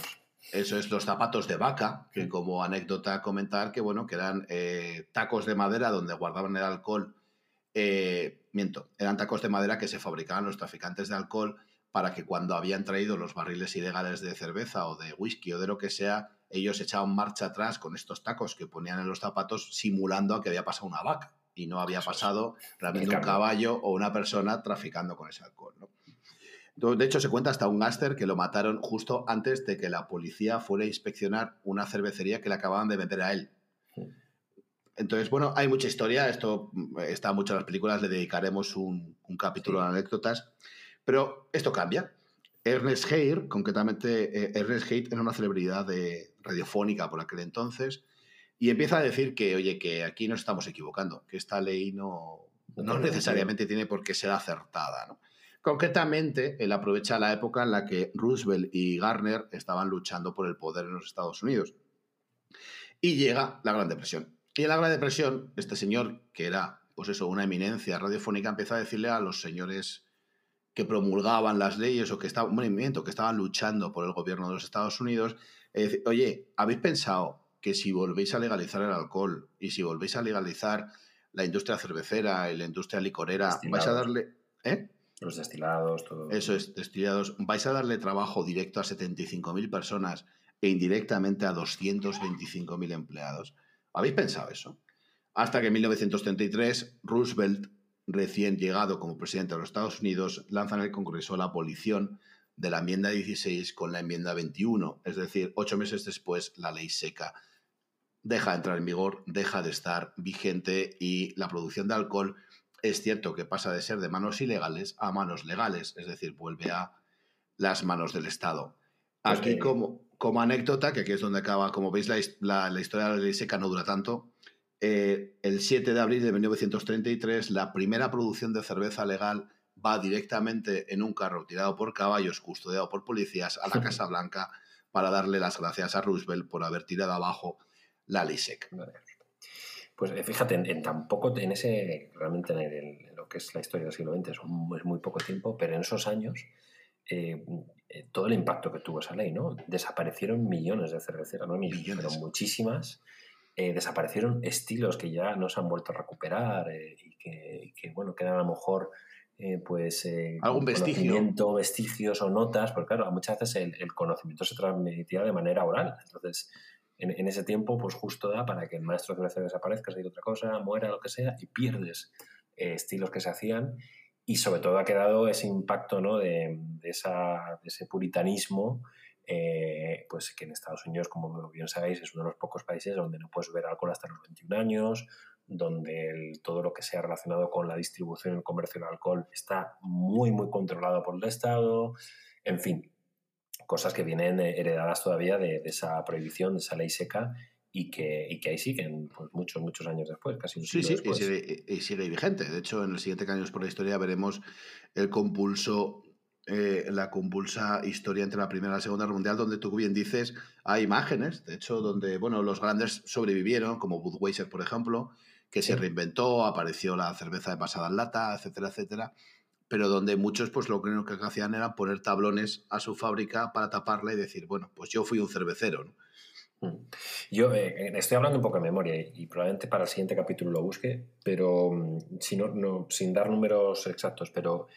eso es los zapatos de vaca, que como anécdota comentar que bueno, que eran eh, tacos de madera donde guardaban el alcohol. Eh, miento, eran tacos de madera que se fabricaban los traficantes de alcohol para que cuando habían traído los barriles ilegales de cerveza o de whisky o de lo que sea, ellos echaban marcha atrás con estos tacos que ponían en los zapatos simulando a que había pasado una vaca y no había pasado realmente un caballo o una persona traficando con ese alcohol. ¿no? De hecho, se cuenta hasta un gáster que lo mataron justo antes de que la policía fuera a inspeccionar una cervecería que le acababan de meter a él. Entonces, bueno, hay mucha historia, esto mm, está mucho en las películas, le dedicaremos un, capítulo a anécdotas, pero esto cambia. Ernest Hayr, concretamente, eh, Ernest Hayr era una celebridad de radiofónica por aquel entonces, y empieza a decir que, oye, que aquí nos estamos equivocando, que esta ley no, no necesariamente tiene por qué ser acertada, ¿no? Concretamente, él aprovecha la época en la que Roosevelt y Garner estaban luchando por el poder en los Estados Unidos. Y llega la Gran Depresión. Y en la Gran Depresión, este señor, que era, pues eso, una eminencia radiofónica, empieza a decirle a los señores que promulgaban las leyes o que estaban, movimiento, que estaban luchando por el gobierno de los Estados Unidos, oye, ¿habéis pensado que si volvéis a legalizar el alcohol y si volvéis a legalizar la industria cervecera y la industria licorera, vais a darle... ¿Eh? Los destilados, todo. Eso es, destilados. Vais a darle trabajo directo a 75.000 personas e indirectamente a 225.000 empleados. ¿Habéis pensado eso? Hasta que en 1933 Roosevelt, recién llegado como presidente de los Estados Unidos, lanza en el Congreso la abolición de la enmienda 16 con la enmienda 21. Es decir, ocho meses después la ley seca deja de entrar en vigor, deja de estar vigente y la producción de alcohol es cierto que pasa de ser de manos ilegales a manos legales, es decir, vuelve a las manos del Estado. Pues aquí, como, como anécdota, que aquí es donde acaba, como veis, la, historia de la ley seca no dura tanto. Eh, el 7 de abril de 1933, la primera producción de cerveza legal va directamente en un carro tirado por caballos, custodiado por policías, a la Casa Blanca para darle las gracias a Roosevelt por haber tirado abajo la ley seca. Pues eh, fíjate, en, tan poco, en ese, realmente en, lo que es la historia del siglo XX es, muy poco tiempo, pero en esos años eh, eh, todo el impacto que tuvo esa ley, ¿no? Desaparecieron millones de cerveceras, no millones, pero muchísimas. Desaparecieron estilos que ya no se han vuelto a recuperar y que, bueno, quedan a lo mejor pues algún vestigio vestigios o notas porque claro muchas veces el, el, conocimiento se transmitía de manera oral entonces en, ese tiempo, pues justo da para que el maestro de la desaparezca, se diga otra cosa, muera, lo que sea, y pierdes eh, estilos que se hacían. Y sobre todo ha quedado ese impacto ¿no? de, esa, ese puritanismo, eh, pues que en Estados Unidos, como bien sabéis, es uno de los pocos países donde no puedes beber alcohol hasta los 21 años, donde todo lo que sea relacionado con la distribución y el comercio del alcohol está muy, muy controlado por el Estado. En fin, cosas que vienen heredadas todavía de, esa prohibición, de esa ley seca y que, y que ahí siguen pues, muchos, muchos años después, casi un sí, sí, Y sigue, y sigue, vigente. De hecho, en el siguiente Caños por la Historia veremos el compulso, eh, la compulsa historia entre la Primera y la Segunda Guerra Mundial, donde tú bien dices, hay imágenes, de hecho, donde bueno, los grandes sobrevivieron, como Budweiser, por ejemplo, que se reinventó, apareció la cerveza de pasada en lata, etcétera, etcétera pero donde muchos pues lo que hacían era poner tablones a su fábrica para taparla y decir, bueno, pues yo fui un cervecero. Mm. Yo eh, estoy hablando un poco de memoria y, probablemente para el siguiente capítulo lo busque, pero mm, si no, sin dar números exactos, pero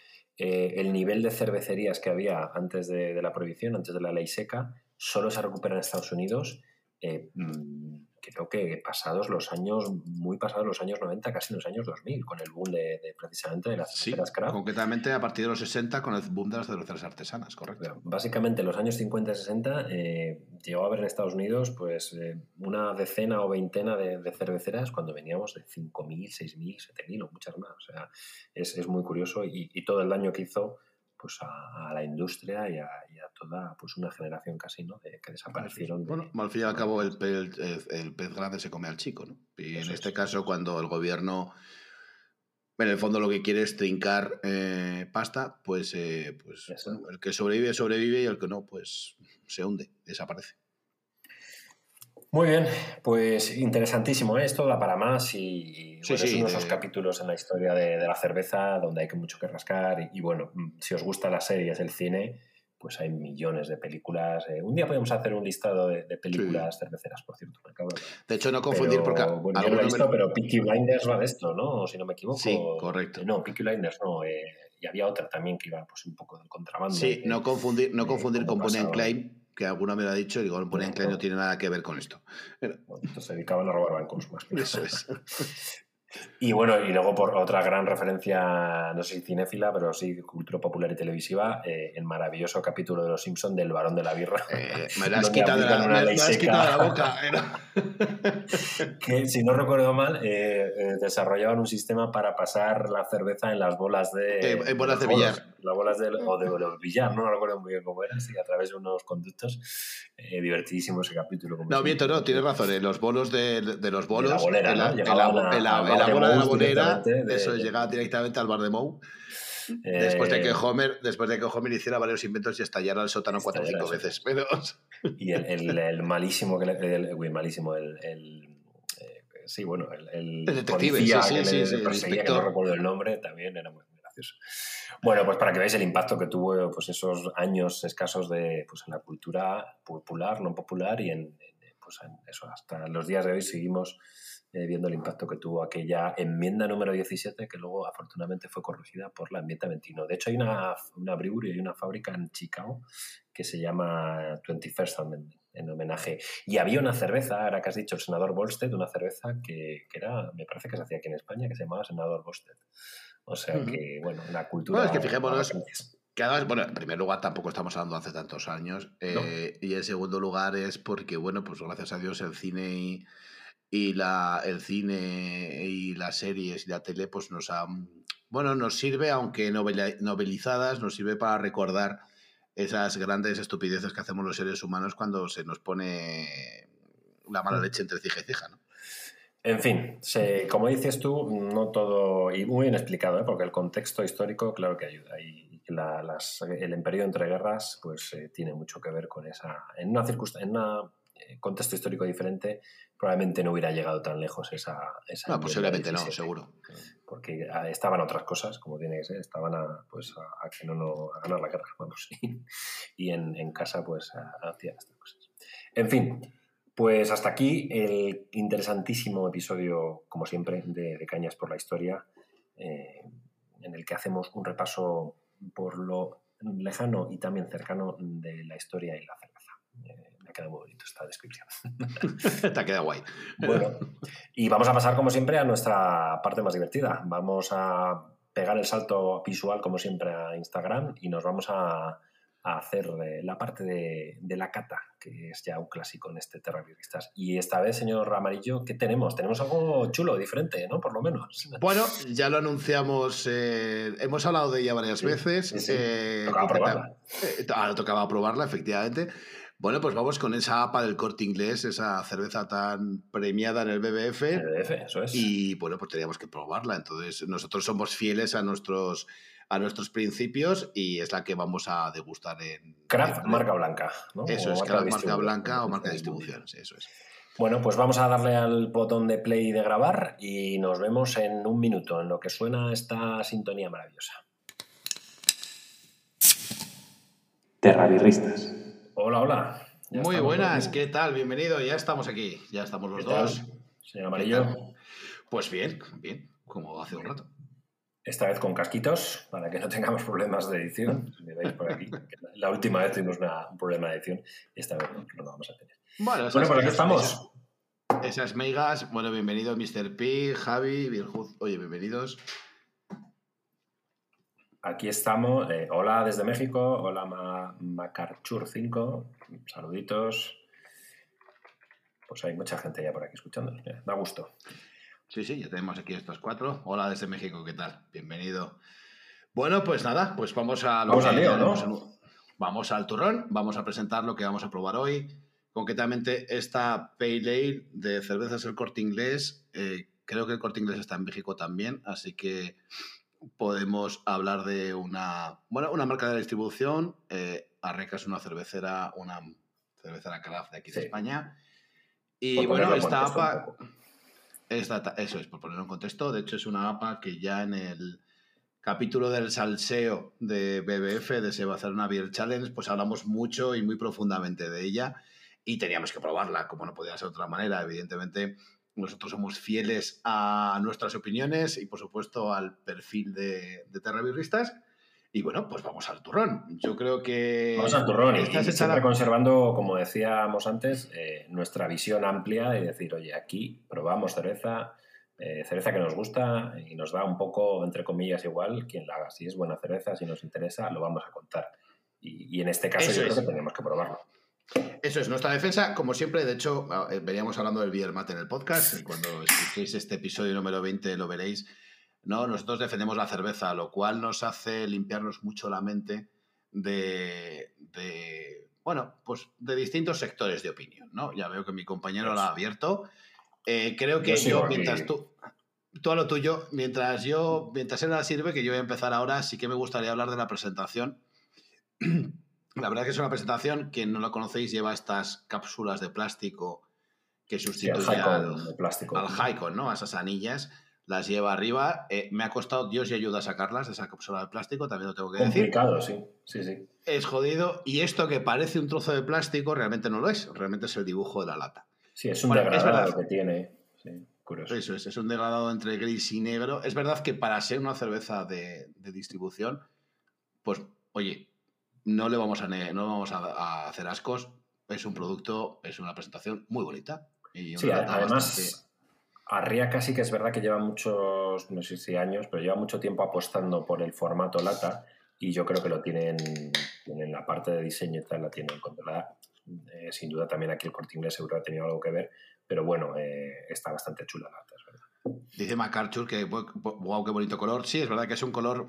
eh, el nivel de cervecerías que había antes de, la prohibición, antes de la ley seca, solo se recupera en Estados Unidos. Eh, mm, creo que pasados los años, muy pasados los años 90, casi los años 2000, con el boom de, precisamente de las sí, concretamente a partir de los 60 con el boom de las cerveceras artesanas, correcto. Básicamente en los años 50 y 60 eh, llegó a haber en Estados Unidos pues eh, una decena o veintena de, cerveceras cuando veníamos de 5.000, 6.000, 7.000 o muchas más. O sea, es, es muy curioso y, y todo el daño que hizo pues a, la industria y a, toda pues una generación casi ¿no? de, que desaparecieron. Bueno, al fin y al cabo el, el, pez grande se come al chico, ¿no? Y en este caso cuando el gobierno en el fondo lo que quiere es trincar eh, pasta, pues, eh, pues el que sobrevive, sobrevive y el que no, pues se hunde, desaparece. Muy bien, pues interesantísimo ¿eh? esto, da para más y, es uno de esos capítulos en la historia de, la cerveza donde hay que mucho que rascar y, bueno, mm, si os gustan las series, el cine, pues hay millones de películas. Eh, un día podemos hacer un listado de, películas cerveceras, por cierto. De hecho, no confundir porque... Bueno, yo lo he visto, pero Peaky Blinders va de esto, ¿no? Si no me equivoco. Sí, correcto. No, Peaky Blinders no. Eh, y había otra también que iba pues un poco del contrabando. Sí, no confundir, no confundir con Bonnie Claim que alguna me lo ha dicho, y digo, Bonnie and Clyde no tiene nada que ver con esto. Entonces se dedicaban a robar bancos más. Eso es. Y bueno, y luego por otra gran referencia, no sé si cinéfila, pero sí cultura popular y televisiva, eh, el maravilloso capítulo de Los Simpson del varón de la birra. Eh, me la has quitado, la, me, me has quitado la boca. que si no recuerdo mal, eh, desarrollaban un sistema para pasar la cerveza en las bolas de... en bolas de billar. Las bolas de, o de, billar, no, recuerdo muy bien cómo era, así a través de unos conductos. divertidísimo ese capítulo. no, miento, no, tienes razón. los bolos de, de los bolos... De la bolera, ¿no? la bola de la bolera, eso llegaba directamente al bar de Moe. Después de que eh, Homer, después de que Homer hiciera varios inventos y estallara el sótano cuatro o cinco veces. Pero... Y el, el, malísimo, que el, malísimo, el, eh, sí, bueno, el, detective, sí, sí, sí, sí, que no recuerdo el nombre, también era muy gracioso. Bueno, pues para que veáis el impacto que tuvo pues esos años escasos de pues en la cultura popular, no popular y en, pues en eso hasta los días de hoy seguimos eh, viendo el impacto que tuvo aquella enmienda número 17, que luego afortunadamente fue corregida por la enmienda 21. De hecho, hay una, una brewery, hay una fábrica en Chicago que se llama 21st Amendment, en homenaje. Y había una cerveza, ahora que has dicho el senador Volstead, una cerveza que, que, era, me parece que se hacía aquí en España, que se llamaba senador Volstead. O sea que, bueno, la cultura... Bueno, es que fijémonos... Que además, bueno, en primer lugar tampoco estamos hablando hace tantos años eh, y en segundo lugar es porque, bueno, pues gracias a Dios el cine y, y la, el cine y las series y la tele pues nos han, bueno, nos sirve, aunque novelizadas, nos sirve para recordar esas grandes estupideces que hacemos los seres humanos cuando se nos pone la mala mm. leche entre ceja y ceja, ¿no? En fin, como dices tú, no todo, y muy bien explicado, ¿eh? porque el contexto histórico, claro que ayuda. Y las, el imperio entre guerras, pues eh, tiene mucho que ver con esa. En una circunstancia, en un eh, contexto histórico diferente, probablemente no hubiera llegado tan lejos esa... esa no, posiblemente no, seguro. Porque ah, estaban otras cosas, como tiene que ser, estaban a, pues, a, que no, no, a ganar la guerra, vamos, y, en, en, casa pues hacían estas cosas. En fin, pues hasta aquí el interesantísimo episodio, como siempre, de, Cañas por la Historia, eh, en el que hacemos un repaso por lo lejano y también cercano de la historia y la cerveza. Eh, me queda muy bonito esta descripción. Te ha quedado guay. Bueno, y vamos a pasar, como siempre, a nuestra parte más divertida. Vamos a pegar el salto visual, como siempre, a Instagram y nos vamos a, hacer la parte de, la cata, que es ya un clásico en este Terroristas. Y esta vez, señor Amarillo, ¿qué tenemos? Tenemos algo chulo, diferente, ¿no? Por lo menos. Bueno, ya lo anunciamos, eh, hemos hablado de ella varias veces. Eh, tocaba probarla. Eh, ahora tocaba probarla, efectivamente. Bueno, pues vamos con esa APA del corte inglés, esa cerveza tan premiada en el BBF. El BBF, eso es. Y bueno, pues teníamos que probarla. Entonces, nosotros somos fieles a nuestros, a nuestros principios y es la que vamos a degustar en. Craft marca blanca, ¿no? Eso es, Craft marca blanca o marca de distribución, sí, eso es. Bueno, pues vamos a darle al botón de play de grabar y nos vemos en un minuto en lo que suena esta sintonía maravillosa. Terravirristas. Hola, hola. Muy buenas, ¿qué tal? Bienvenido, ya estamos aquí, ya estamos los dos. Señor Amarillo. Pues bien, bien, como hace un rato. Esta vez con casquitos, para que no tengamos problemas de edición. Si veis por aquí. La última vez tuvimos un problema de edición y esta vez no, lo vamos a tener. Bueno, bueno por aquí estamos. Esas megas, bueno, bienvenido Mr. P, Javi, Virjuz. Oye, bienvenidos. Aquí estamos. Eh, hola desde México. Hola Macarchur5. Saluditos. Pues hay mucha gente ya por aquí escuchando. da gusto. Sí, sí, ya tenemos aquí estos cuatro. Hola desde México, ¿qué tal? Bienvenido. Bueno, pues nada, pues vamos a vamos al lío, ¿no? Vamos al turrón, vamos a presentar lo que vamos a probar hoy. Concretamente, esta Pale Ale de cervezas El Corte Inglés. Eh, creo que el Corte Inglés está en México también, así que podemos hablar de una, bueno, una marca de distribución. Eh, Arreca es una cervecera, una cervecera craft de aquí de España. Y bueno, esta APA, eso es, por ponerlo en contexto, de hecho es una APA que ya en el capítulo del salseo de BBF, de Se va a hacer una Beer Challenge, pues hablamos mucho y muy profundamente de ella y teníamos que probarla, como no podía ser de otra manera. Evidentemente, nosotros somos fieles a nuestras opiniones y, por supuesto, al perfil de, de Terrabirristas. Y bueno, pues vamos al turrón. Yo creo que. Vamos al turrón y, siempre conservando, como decíamos antes, eh, nuestra visión amplia y decir, oye, aquí probamos cerveza, eh, cerveza que nos gusta y nos da un poco, entre comillas, igual quien la haga. Si es buena cerveza, si nos interesa, lo vamos a contar. Y, en este caso yo creo que tenemos que probarlo. Eso es nuestra defensa, como siempre. De hecho, eh, veníamos hablando del beer mate en el podcast y cuando escuchéis este episodio número 20 lo veréis. ¿no? Nosotros defendemos la cerveza, lo cual nos hace limpiarnos mucho la mente de, bueno, pues de distintos sectores de opinión, ¿no? Ya veo que mi compañero lo ha abierto. Eh, creo que yo, mientras tú, tú a lo tuyo, mientras yo, mientras él la sirve, que yo voy a empezar ahora, sí que me gustaría hablar de la presentación. La verdad que es una presentación, quien no la conocéis lleva estas cápsulas de plástico que sustituyen al, plástico. al ¿no? A esas anillas las lleva arriba. Eh, me ha costado Dios y ayuda a sacarlas de esa cápsula de plástico, también lo tengo que decir. Complicado, sí. sí, sí. Es jodido. Y esto que parece un trozo de plástico realmente no lo es. Realmente es el dibujo de la lata. Sí, es un degradado que tiene. Sí, curioso. Eso es, es un degradado entre gris y negro. Es verdad que para ser una cerveza de, distribución, pues, oye, no le vamos, a, no vamos a, hacer ascos. Es un producto, es una presentación muy bonita. Y sí, además... Arria casi que es verdad que lleva muchos, no sé si años, pero lleva mucho tiempo apostando por el formato lata y yo creo que lo tienen, en la parte de diseño y tal, la tienen controlada. Eh, sin duda también aquí el corte inglés seguro ha tenido algo que ver, pero bueno, eh, está bastante chula la lata. Dice MacArthur que, wow, qué bonito color. Sí, es verdad que es un color,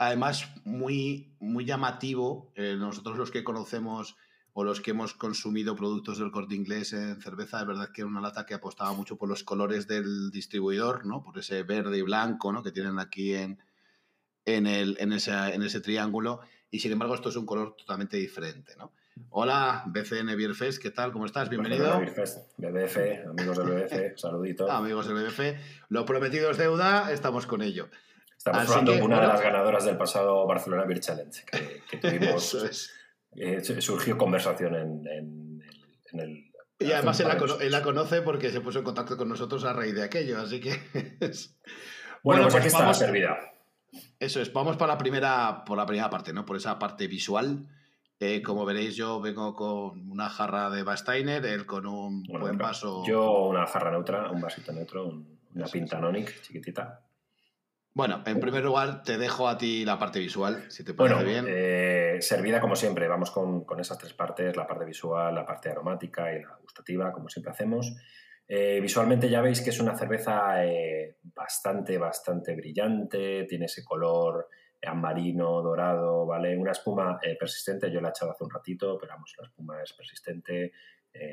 además, muy, muy llamativo. Eh, nosotros los que conocemos o los que hemos consumido productos del corte inglés en cerveza, es verdad que era una lata que apostaba mucho por los colores del distribuidor, ¿no? Por ese verde y blanco, ¿no? Que tienen aquí en, en, el, en, en ese triángulo. Y sin embargo, esto es un color totalmente diferente, ¿no? Hola, BCN Beerfest, ¿qué tal? ¿Cómo estás? Bienvenido. BBF, amigos del BBF, saludito. amigos del BBF, lo prometido es deuda, estamos con ello. Estamos hablando de una de las ganadoras del pasado Barcelona Beer Challenge, que, que tuvimos es. Eh, surgió conversación en, el... Y además él la, conoce porque se puso en contacto con nosotros a raíz de aquello, así que... bueno, pues, pues, aquí está servida. Eso es, vamos para la primera, por la primera parte, ¿no? Por esa parte visual. Eh, como veréis, yo vengo con una jarra de Basteiner, él con un buen vaso. Yo una jarra neutra, un vasito neutro, una pinta Nonic chiquitita. Bueno, en primer lugar, te dejo a ti la parte visual, si te parece bien. Eh, servida como siempre, vamos con, esas tres partes, la parte visual, la parte aromática y la gustativa, como siempre hacemos. Eh, visualmente ya veis que es una cerveza eh, bastante, bastante brillante, tiene ese color amarino, dorado, ¿vale? Una espuma persistente, yo la he echado hace un ratito, pero vamos, la espuma es persistente,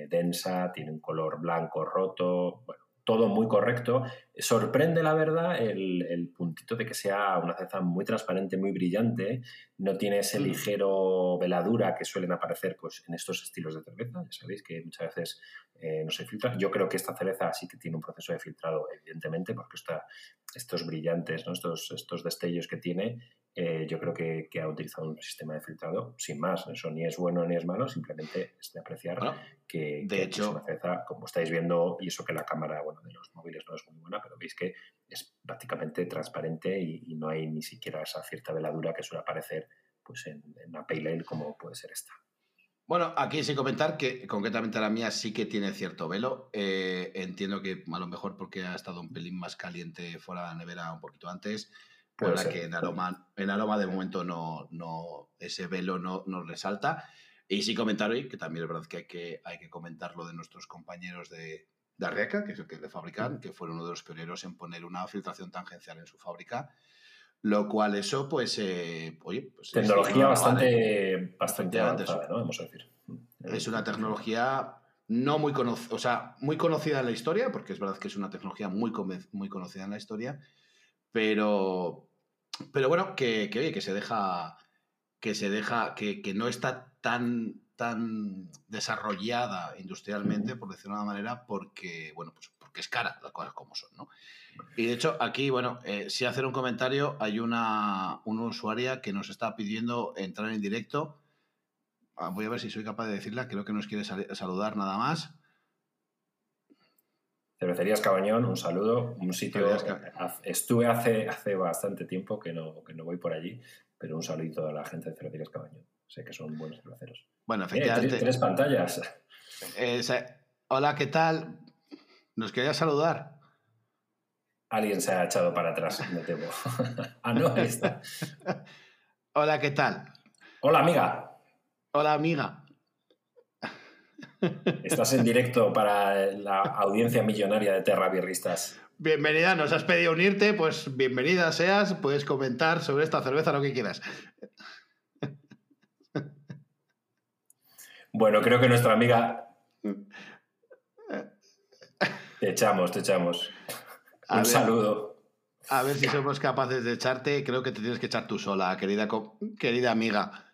densa, tiene un color blanco roto, bueno, todo muy correcto. Sorprende, la verdad, el, puntito de que sea una cerveza muy transparente, muy brillante. No tiene ese mm. ligero veladura que suelen aparecer pues, en estos estilos de cerveza. Ya sabéis que muchas veces eh, no se filtra. Yo creo que esta cerveza sí que tiene un proceso de filtrado, evidentemente, porque está, estos brillantes, ¿no? estos, estos destellos que tiene, eh, yo creo que, ha utilizado un sistema de filtrado sin más. Eso ni es bueno ni es malo, simplemente es de apreciar que, de hecho, es una cerveza, como estáis viendo, y eso que la cámara bueno, de los móviles no es muy buena, pero veis que es prácticamente transparente y, no hay ni siquiera esa cierta veladura que suele aparecer pues, en, una pale ale como puede ser esta. Bueno, aquí sí comentar que concretamente la mía sí que tiene cierto velo. Eh, entiendo que a lo mejor porque ha estado un pelín más caliente fuera de la nevera un poquito antes por la que en aroma, en aroma de momento no, no ese velo no, nos resalta. Y sí comentar hoy, que también es verdad que hay que, hay que comentar lo de nuestros compañeros de, de Arreca, que es el que le fabrican, que fueron uno de los pioneros en poner una filtración tangencial en su fábrica, Lo cual eso, pues, eh, oye... Pues Tecnología bastante, bastante avanzada, ¿no? Vamos a decir. Es una tecnología no muy conocida, o sea, muy conocida en la historia, porque es verdad que es una tecnología muy, muy conocida en la historia, pero, pero bueno, que, que, que se deja, que se deja, que, que no está tan, tan desarrollada industrialmente, por decirlo de una manera, porque, bueno, pues porque es cara, las cosas como son, ¿no? Y de hecho, aquí, bueno, eh, si hacer un comentario, hay una, una usuaria que nos está pidiendo entrar en directo Ah, voy a ver si soy capaz de decirla. Creo que nos quiere saludar nada más. Cervecerías Cabañón, un saludo. Un sitio. Estuve hace, hace bastante tiempo que no, que no voy por allí, pero un saludito a la gente de Cervecerías Cabañón. Sé que son buenos cerveceros. Bueno, eh, efectivamente. tres, pantallas. hola, ¿qué tal? ¿Nos quería saludar? Alguien se ha echado para atrás, me temo. ah, no, ahí está. hola, ¿qué tal? Hola, amiga. Hola, amiga. Estás en directo para la audiencia millonaria de Terra Birristas. Bienvenida, nos has pedido unirte, pues bienvenida seas, puedes comentar sobre esta cerveza lo que quieras. Bueno, creo que nuestra amiga. Te echamos, te echamos. Un saludo. A ver si somos capaces de echarte. Creo que te tienes que echar tú sola, querida, querida amiga.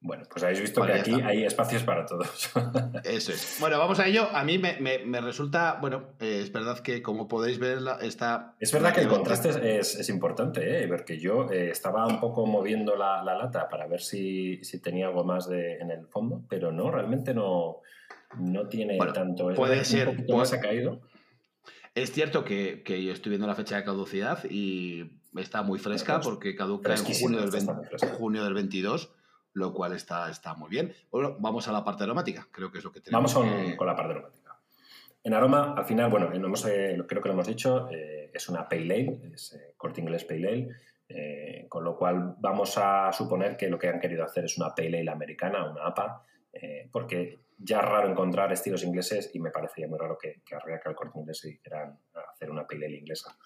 Bueno, pues habéis visto que aquí hay espacios para todos. Eso es. Bueno, vamos a ello. A mí me, resulta, bueno, eh, es verdad que como podéis ver, está... Es verdad que el contraste es, importante, ¿eh? porque yo eh, estaba un poco moviendo la, lata para ver si, tenía algo más de, en el fondo, pero no, realmente no, no tiene tanto. puede ser. Un más ha caído. Es cierto que, yo estoy viendo la fecha de caducidad y está muy fresca porque caduca en junio del, junio del 22 lo cual está, está muy bien. Bueno, vamos a la parte aromática, creo que es lo que tenemos. Vamos con, la parte aromática. En aroma, al final, bueno, eh, creo que lo hemos dicho, eh, es una Pale Ale, es eh, corte inglés Pale Ale, con lo cual vamos a suponer que lo que han querido hacer es una Pale Ale americana, una APA, porque ya es raro encontrar estilos ingleses y me parecería muy raro que, que el corte inglés quieran hacer una Ale inglesa.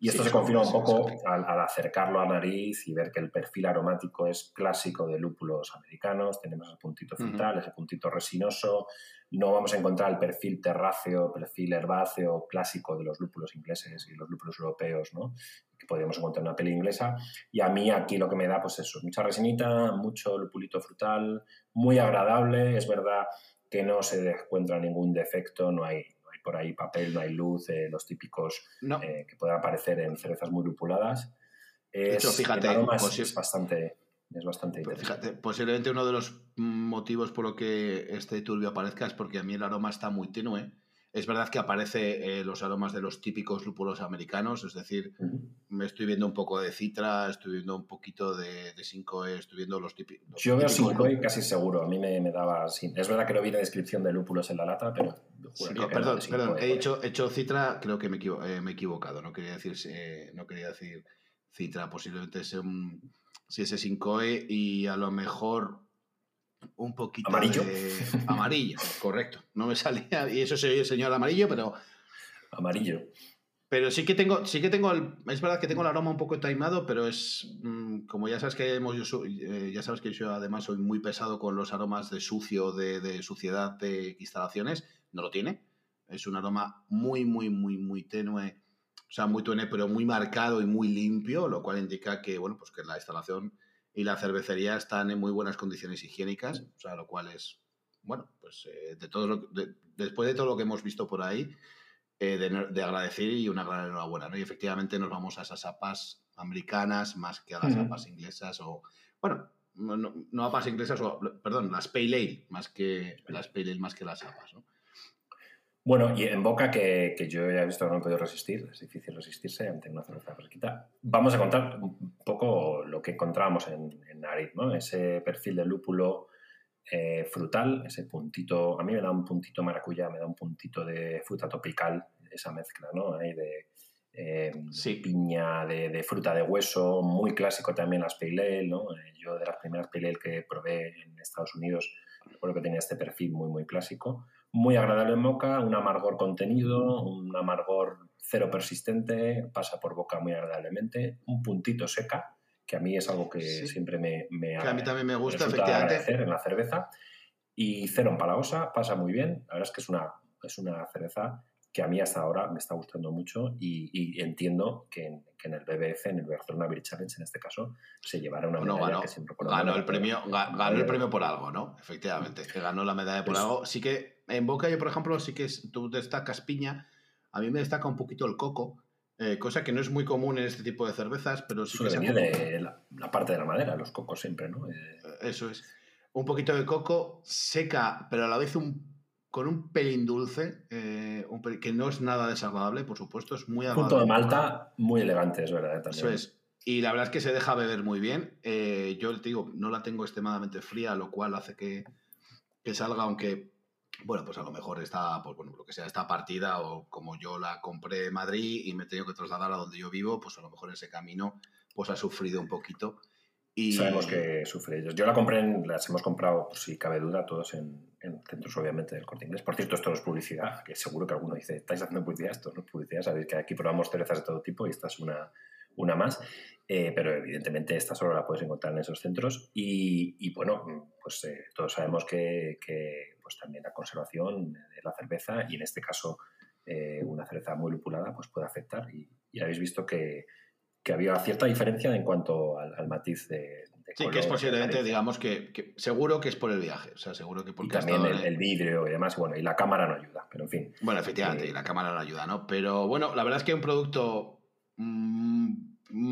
Y esto se confirma un poco al, acercarlo a nariz y ver que el perfil aromático es clásico de lúpulos americanos. Tenemos el puntito frutal, ese puntito resinoso. No vamos a encontrar el perfil terráceo, perfil herbáceo clásico de los lúpulos ingleses y los lúpulos europeos, ¿no? que podríamos encontrar en una peli inglesa. Y a mí aquí lo que me da, pues eso, mucha resinita, mucho lupulito frutal, muy agradable. Es verdad que no se encuentra ningún defecto, no hay por ahí papel, no hay luz, eh, los típicos eh, que pueden aparecer en cervezas muy lupuladas. de hecho, fíjate, es, bastante, es bastante pues Fíjate, posiblemente uno de los motivos por lo que este turbio aparezca es porque a mí el aroma está muy tenue es verdad que aparece eh, los aromas de los típicos lúpulos americanos, es decir, me estoy viendo un poco de citra, estoy viendo un poquito de, de 5E, estoy viendo los, típicos. Yo veo 5E casi seguro, a mí me, me daba... Es verdad que no vi la descripción de lúpulos en la lata, pero... perdón, perdón, he hecho, hecho citra, creo que me, eh, me, he equivocado, no quería decir, eh, no quería decir citra, posiblemente sea un, si ese 5E y a lo mejor un poquito amarillo. Amarillo, correcto. No me salía, y eso soy el señor amarillo, pero... Amarillo. Pero sí que tengo, sí que tengo el, es verdad que tengo el aroma un poco taimado, pero es mm, como ya sabes que hemos, yo eh, ya sabes que yo además soy muy pesado con los aromas de sucio, de, suciedad de instalaciones, no lo tiene. Es un aroma muy, muy, muy, muy tenue, o sea, muy tenue, pero muy marcado y muy limpio, lo cual indica que, bueno, pues que la instalación y la cervecería están en muy buenas condiciones higiénicas, o sea, lo cual es, bueno, pues eh, de todo lo, después de todo lo que hemos visto por ahí, eh, de, agradecer y una gran enhorabuena, ¿no? Y efectivamente nos vamos a esas apas americanas más que a las apas inglesas o, bueno, no, no, apas inglesas, o, perdón, las pale ale más que las pale ale más que las apas, ¿no? Bueno, y en boca que, yo ya he visto que no he podido resistir, es difícil resistirse ante una cerveza fresquita. Vamos a contar un poco lo que encontramos en, en ¿no? Ese perfil de lúpulo eh, frutal, ese puntito, a mí me da un puntito maracuyá, me da un puntito de fruta tropical, esa mezcla, ¿no? de eh, piña, de, fruta de hueso, muy clásico también las pale ale, ¿no? Eh, yo de las primeras pale ale que probé en Estados Unidos, recuerdo que tenía este perfil muy, muy clásico muy agradable en boca, un amargor contenido, un amargor cero persistente, pasa por boca muy agradablemente, un puntito seca, que a mí es algo que siempre me, me que a mí también me gusta, efectivamente. en la cerveza, y cero empalagosa, pasa muy bien, la verdad es que es una, es una cerveza que a mí hasta ahora me está gustando mucho y, entiendo que en, el BBF, en el Barcelona Beer Challenge en este caso, se llevará una medalla ganó, que siempre ganó el premio ganó el premio por algo, ¿no? Efectivamente, que ganó la medalla por pues algo. Sí que en Boca yo, por ejemplo, sí que tú destacas piña, a mí me destaca un poquito el coco, eh, cosa que no es muy común en este tipo de cervezas, pero sí que... Venir de la, parte de la madera, los cocos siempre, ¿no? Eh, Eso es. Un poquito de coco seca, pero a la vez un con un pelín dulce, eh, que no es nada desagradable, por supuesto, es muy agradable. Punto de malta muy elegante, es verdad. También. Eso es. Y la verdad es que se deja beber muy bien. Yo te digo, no la tengo extremadamente fría, lo cual hace que, que, salga, aunque, bueno, pues a lo mejor está, pues bueno, lo que sea, esta partida, o como yo la compré en Madrid y me he tenido que trasladar a donde yo vivo, pues a lo mejor ese camino pues ha sufrido un poquito. Y... Sabemos que sufre ellos. Yo la compré, en, las hemos comprado, si cabe duda, todos en, en centros obviamente del corte inglés. Por cierto, esto no es publicidad, que seguro que alguno dice, estáis haciendo publicidad, esto no es publicidad, sabéis que aquí probamos cervezas de todo tipo y esta es una, una más, eh, pero evidentemente esta solo la puedes encontrar en esos centros y, bueno, pues eh, todos sabemos que, que, pues también la conservación de la cerveza y en este caso eh, una cerveza muy lupulada pues puede afectar y, habéis visto que, que había cierta diferencia en cuanto al matiz de, Sí, que es posiblemente, digamos, que, seguro que es por el viaje. O sea, seguro que porque. Y también el, vidrio y demás, bueno, y la cámara no ayuda, pero en fin. Bueno, efectivamente, y la cámara no ayuda, ¿no? Pero bueno, la verdad es que un producto mm,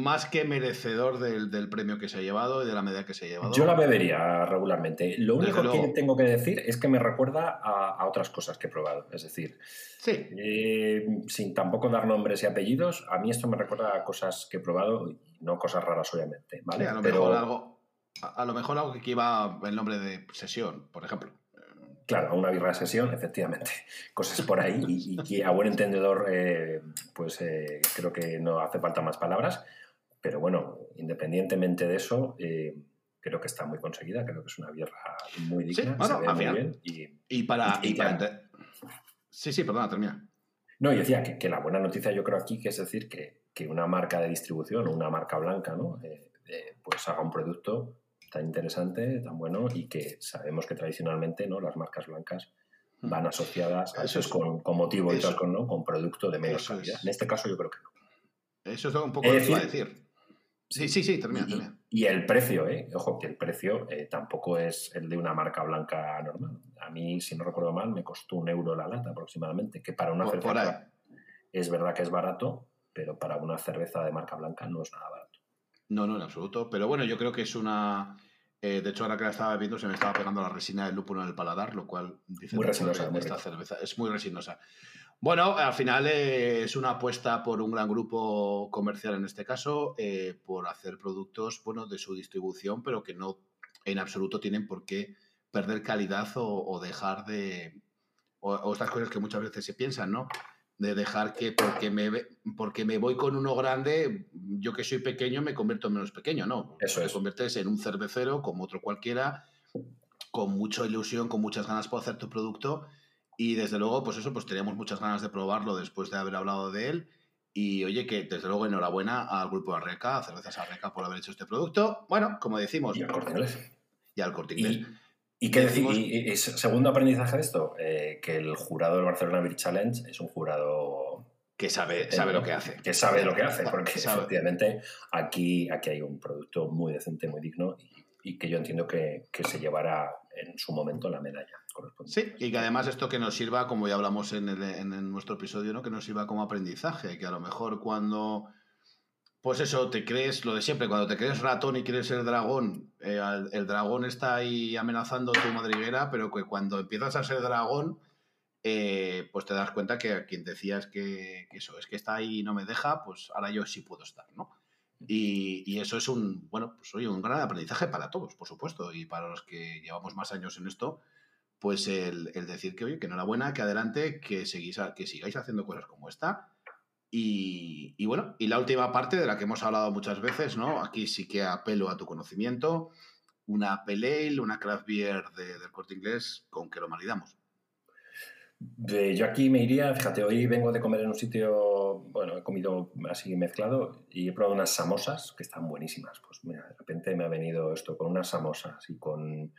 más que merecedor del, premio que se ha llevado y de la medida que se ha llevado. Yo la bebería regularmente. Lo único que tengo que decir es que me recuerda a, otras cosas que he probado. Es decir, sí. Eh, sin tampoco dar nombres y apellidos, a mí esto me recuerda a cosas que he probado no cosas raras, obviamente. ¿vale? a, lo mejor algo, a, lo mejor algo que iba el nombre de sesión, por ejemplo. Claro, una birra de sesión, efectivamente. Cosas por ahí y, que a buen entendedor, eh, pues eh, creo que no hace falta más palabras. Pero bueno, independientemente de eso, eh, creo que está muy conseguida. Creo que es una birra muy digna. Sí, bueno, muy bien. Y, para. Sí, sí, perdona, termina. No, y decía que, que, la buena noticia yo creo aquí que es decir que que una marca de distribución o una marca blanca, ¿no? Eh, eh, pues haga un producto tan interesante, tan bueno y que sabemos que tradicionalmente, ¿no? Las marcas blancas hmm. van asociadas a eso, es con, con, motivo y con, ¿no? con producto de menos calidad. En este caso yo creo que no. Eso es un poco lo que iba a decir. Sí, sí, sí, termina, y, Y el precio, ¿eh? Ojo, que el precio eh, tampoco es el de una marca blanca normal. A mí, si no recuerdo mal, me costó un euro la lata aproximadamente, que para una cerveza es verdad que es barato, pero para una cerveza de marca blanca no es nada barato. No, no, en absoluto. Pero bueno, yo creo que es una. Eh, de hecho, ahora que la estaba viendo, se me estaba pegando la resina del lúpulo en el paladar, lo cual dice muy resinosa, esta cerveza. Es muy resinosa. Bueno, al final eh, es una apuesta por un gran grupo comercial en este caso, eh, por hacer productos bueno, de su distribución, pero que no en absoluto tienen por qué perder calidad o, dejar de. O, o, estas cosas que muchas veces se piensan, ¿no? de dejar que porque me, porque me voy con uno grande, yo que soy pequeño me convierto en menos pequeño, ¿no? Eso Te conviertes en un cervecero como otro cualquiera, con mucha ilusión, con muchas ganas por hacer tu producto y desde luego, pues eso, pues teníamos muchas ganas de probarlo después de haber hablado de él y oye que desde luego enhorabuena al grupo Arreca, a Cervezas Arreca por haber hecho este producto. Bueno, como decimos... Y al Corte Inglés. Y al Corte Inglés. ¿Y qué decimos? Y, segundo aprendizaje de esto, eh, que el jurado del Barcelona Beer Challenge es un jurado que sabe, sabe lo que hace. Que sabe lo que hace, porque efectivamente aquí, aquí hay un producto muy decente, muy digno y, que yo entiendo que, se llevará en su momento la medalla. Sí, y que además esto que nos sirva, como ya hablamos en, en nuestro episodio, ¿no? que nos sirva como aprendizaje, que a lo mejor cuando pues eso, te crees lo de siempre, cuando te crees ratón y quieres ser dragón, eh, el dragón está ahí amenazando tu madriguera, pero que cuando empiezas a ser dragón, eh, pues te das cuenta que a quien decías que, eso es que está ahí y no me deja, pues ahora yo sí puedo estar, ¿no? Y, eso es un, bueno, pues oye, un gran aprendizaje para todos, por supuesto, y para los que llevamos más años en esto, pues el, decir que, oye, que enhorabuena, que adelante, que, seguís que sigáis haciendo cosas como esta y, bueno, y la última parte de la que hemos hablado muchas veces, ¿no? Aquí sí que apelo a tu conocimiento. Una Pale Ale, una craft beer del corte inglés, ¿con qué lo maridamos? De- yo aquí me iría, fíjate, hoy vengo de comer en un sitio, bueno, he comido así mezclado y he probado unas samosas que están buenísimas. Pues mira, de repente me ha venido esto con unas samosas y con,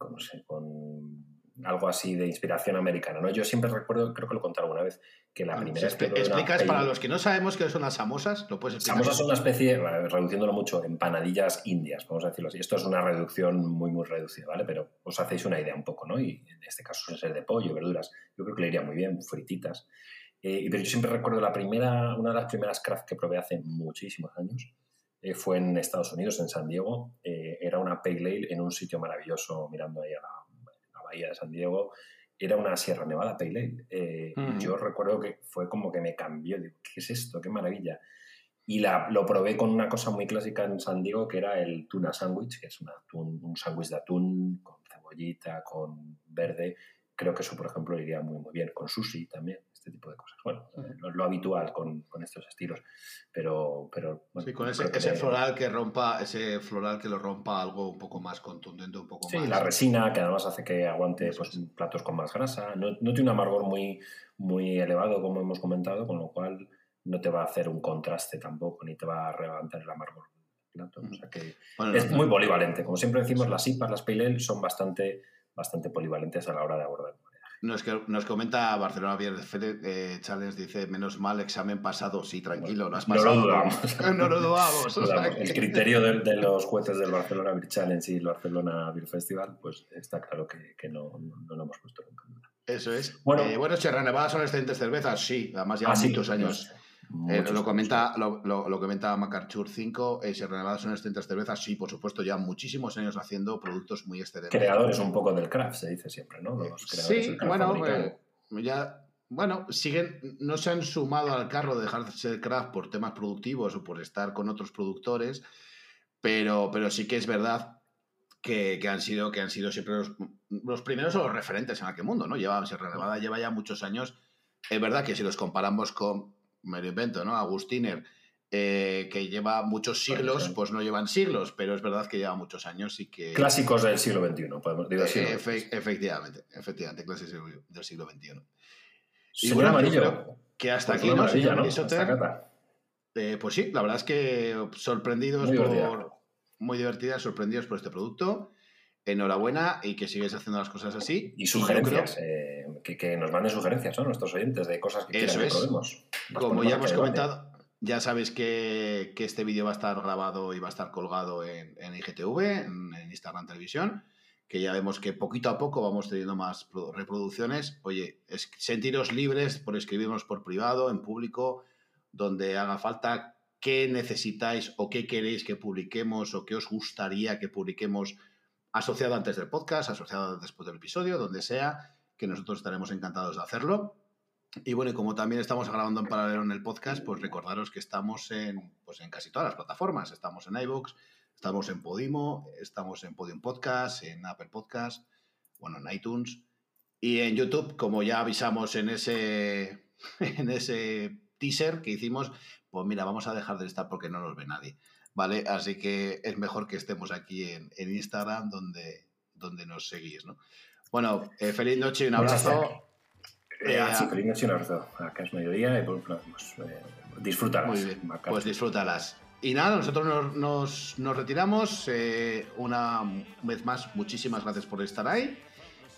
no sé, con algo así de inspiración americana, ¿no? Yo siempre recuerdo, creo que lo conté alguna vez, que la primera vez que explicas para los que no sabemos qué son las samosas, lo puedes explicar. Samosas son una especie, eh, reduciéndolo mucho, empanadillas indias, vamos a decirlo así. Esto es una reducción muy, muy reducida, ¿vale? Pero os hacéis una idea un poco, ¿no? Y en este caso suele ser de pollo, verduras. Yo creo que le iría muy bien, frititas. Eh, pero yo siempre recuerdo la primera, una de las primeras craft que probé hace muchísimos años. Eh, fue en Estados Unidos, en San Diego. Eh, era una pale ale en un sitio maravilloso, mirando ahí a la, la bahía de San Diego. Era una Sierra Nevada Pale Ale. Eh. Yo recuerdo que fue como que me cambió. Digo, ¿qué es esto? ¡Qué maravilla! Y la, lo probé con una cosa muy clásica en San Diego, que era el tuna sandwich, que es un, atún- un sándwich de atún con cebollita, con verde. Creo que eso, por ejemplo, iría muy, muy bien. Con sushi también, este tipo de cosas. Bueno, eh, lo, lo habitual con, con estos estilos. Pero, pero bueno, Sí, con ese, que floral que rompa, ese floral que lo rompa algo un poco más contundente, un poco Sí, más. la resina, que además hace que aguante pues, es. platos con más grasa. No, no tiene un amargor muy, muy elevado, como hemos comentado, con lo cual no te va a hacer un contraste tampoco, ni te va a levantar el amargor del plato. O sea que Bueno, es no, muy no, polivalente. Como siempre decimos, las IPAs, las Pale Ale son bastante, bastante polivalentes a la hora de abordar. Nos, que- nos comenta Barcelona Beer eh, Challenge, dice, menos mal examen pasado. Sí, tranquilo, no has No lo pasado. dudamos. no lo dudamos. o sea El criterio de, de los jueces del Barcelona Beer Challenge y el Barcelona Beer Festival, pues está claro que, que no, no, no lo hemos puesto nunca. Eso es. Bueno. Bueno, eh, bueno son excelentes cervezas, sí, además llevan Ah, sí, muchos años. Eh, lo, comenta, lo, lo, lo comenta Macarchur 5, eh, Sierra Nevada son excelentes cervezas, sí, por supuesto, llevan muchísimos años haciendo productos muy excelentes. creadores un poco del craft, se dice siempre, ¿no? Los creadores Sí, del bueno, eh, ya, bueno, siguen, no se han sumado al carro de dejar de ser craft por temas productivos o por estar con otros productores, pero, pero sí que es verdad que, que han sido, que han sido siempre los, los primeros o los referentes en aquel mundo, ¿no? Lleva, Sierra Nevada lleva ya muchos años. Es verdad que si los comparamos con, me lo invento, ¿no? Agustiner, eh, que lleva muchos siglos, pues no llevan siglos, pero es verdad que lleva muchos años y que... Clásicos del siglo XXI, podemos siglo Eh, efe- efectivamente, efectivamente, clases del siglo XXI. Y bueno, Amarillo, creo que hasta pues aquí, ¿no, señor ¿no? Cata. Eh, pues sí, la verdad es que sorprendidos Muy divertida. por. Muy divertidas, sorprendidos por este producto. Enhorabuena y que sigáis haciendo las cosas así. Y sugerencias, creo, eh, que, que nos manden sugerencias, ¿no? Nuestros oyentes de cosas que Eso quieran es. como ya hemos comentado, ya sabéis que, que este vídeo va a estar grabado y va a estar colgado en, en IGTV, en, en Instagram Televisión, que ya vemos que poquito a poco vamos teniendo más pro- reproducciones. Oye, es, sentiros libres por escribirnos por privado, en público, donde haga falta qué necesitáis o qué queréis que publiquemos o qué os gustaría que publiquemos asociado antes del podcast, asociado después del episodio, donde sea, que nosotros estaremos encantados de hacerlo. Y bueno, y como también estamos grabando en paralelo en el podcast, pues recordaros que estamos en, pues en casi todas las plataformas. Estamos en iVoox, estamos en Podimo, estamos en Podium Podcast, en Apple Podcast, bueno, en iTunes. Y en YouTube, como ya avisamos en ese, en ese teaser que hicimos, pues mira, vamos a dejar de estar porque no nos ve nadie. ¿Vale? Así que es mejor que estemos aquí en, en Instagram donde, donde nos seguís, ¿no? Bueno, eh, feliz noche y un abrazo. Eh, Eh, ah, sí, feliz noche y un abrazo. Acá es mediodía y pues, eh, disfrútalas. Muy bien, pues disfrútalas. Y nada, nosotros nos, nos- nos retiramos. eh, una vez más, muchísimas gracias por estar ahí.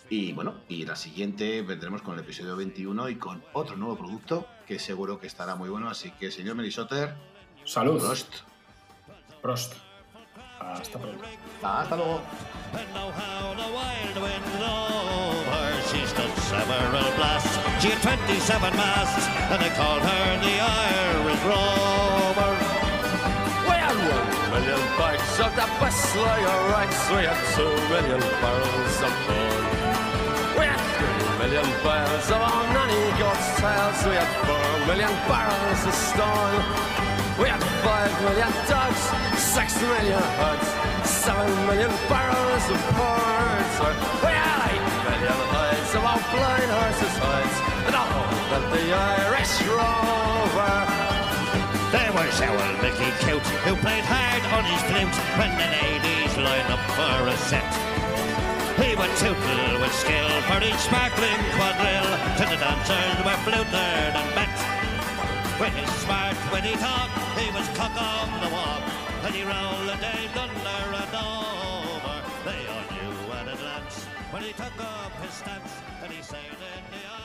Y bueno, y la siguiente vendremos con el episodio 21 y con otro nuevo producto que seguro que estará muy bueno. Así que, señor Merisotter, Salud. Prost. Prost. Hasta pronto. Hasta luego. million bags of the best layer racks. We had two million barrels of bone. We had three million barrels of our nanny goat's tails. We had four million barrels of stone. We had five million dogs, six million herds, seven million barrels of ports. We had eight million hides of our blind horses' hides. And all that the Irish rover. There was old Mickey Cute Who played hard on his flute When the ladies lined up for a set He would tootle with skill for each sparkling quadrille to the dancers were fluted and bent. With his smart, he talk, he was cock on the walk, and he rolled a Dave under and over. They all knew at a glance when he took up his stance, and he sailed in the eye.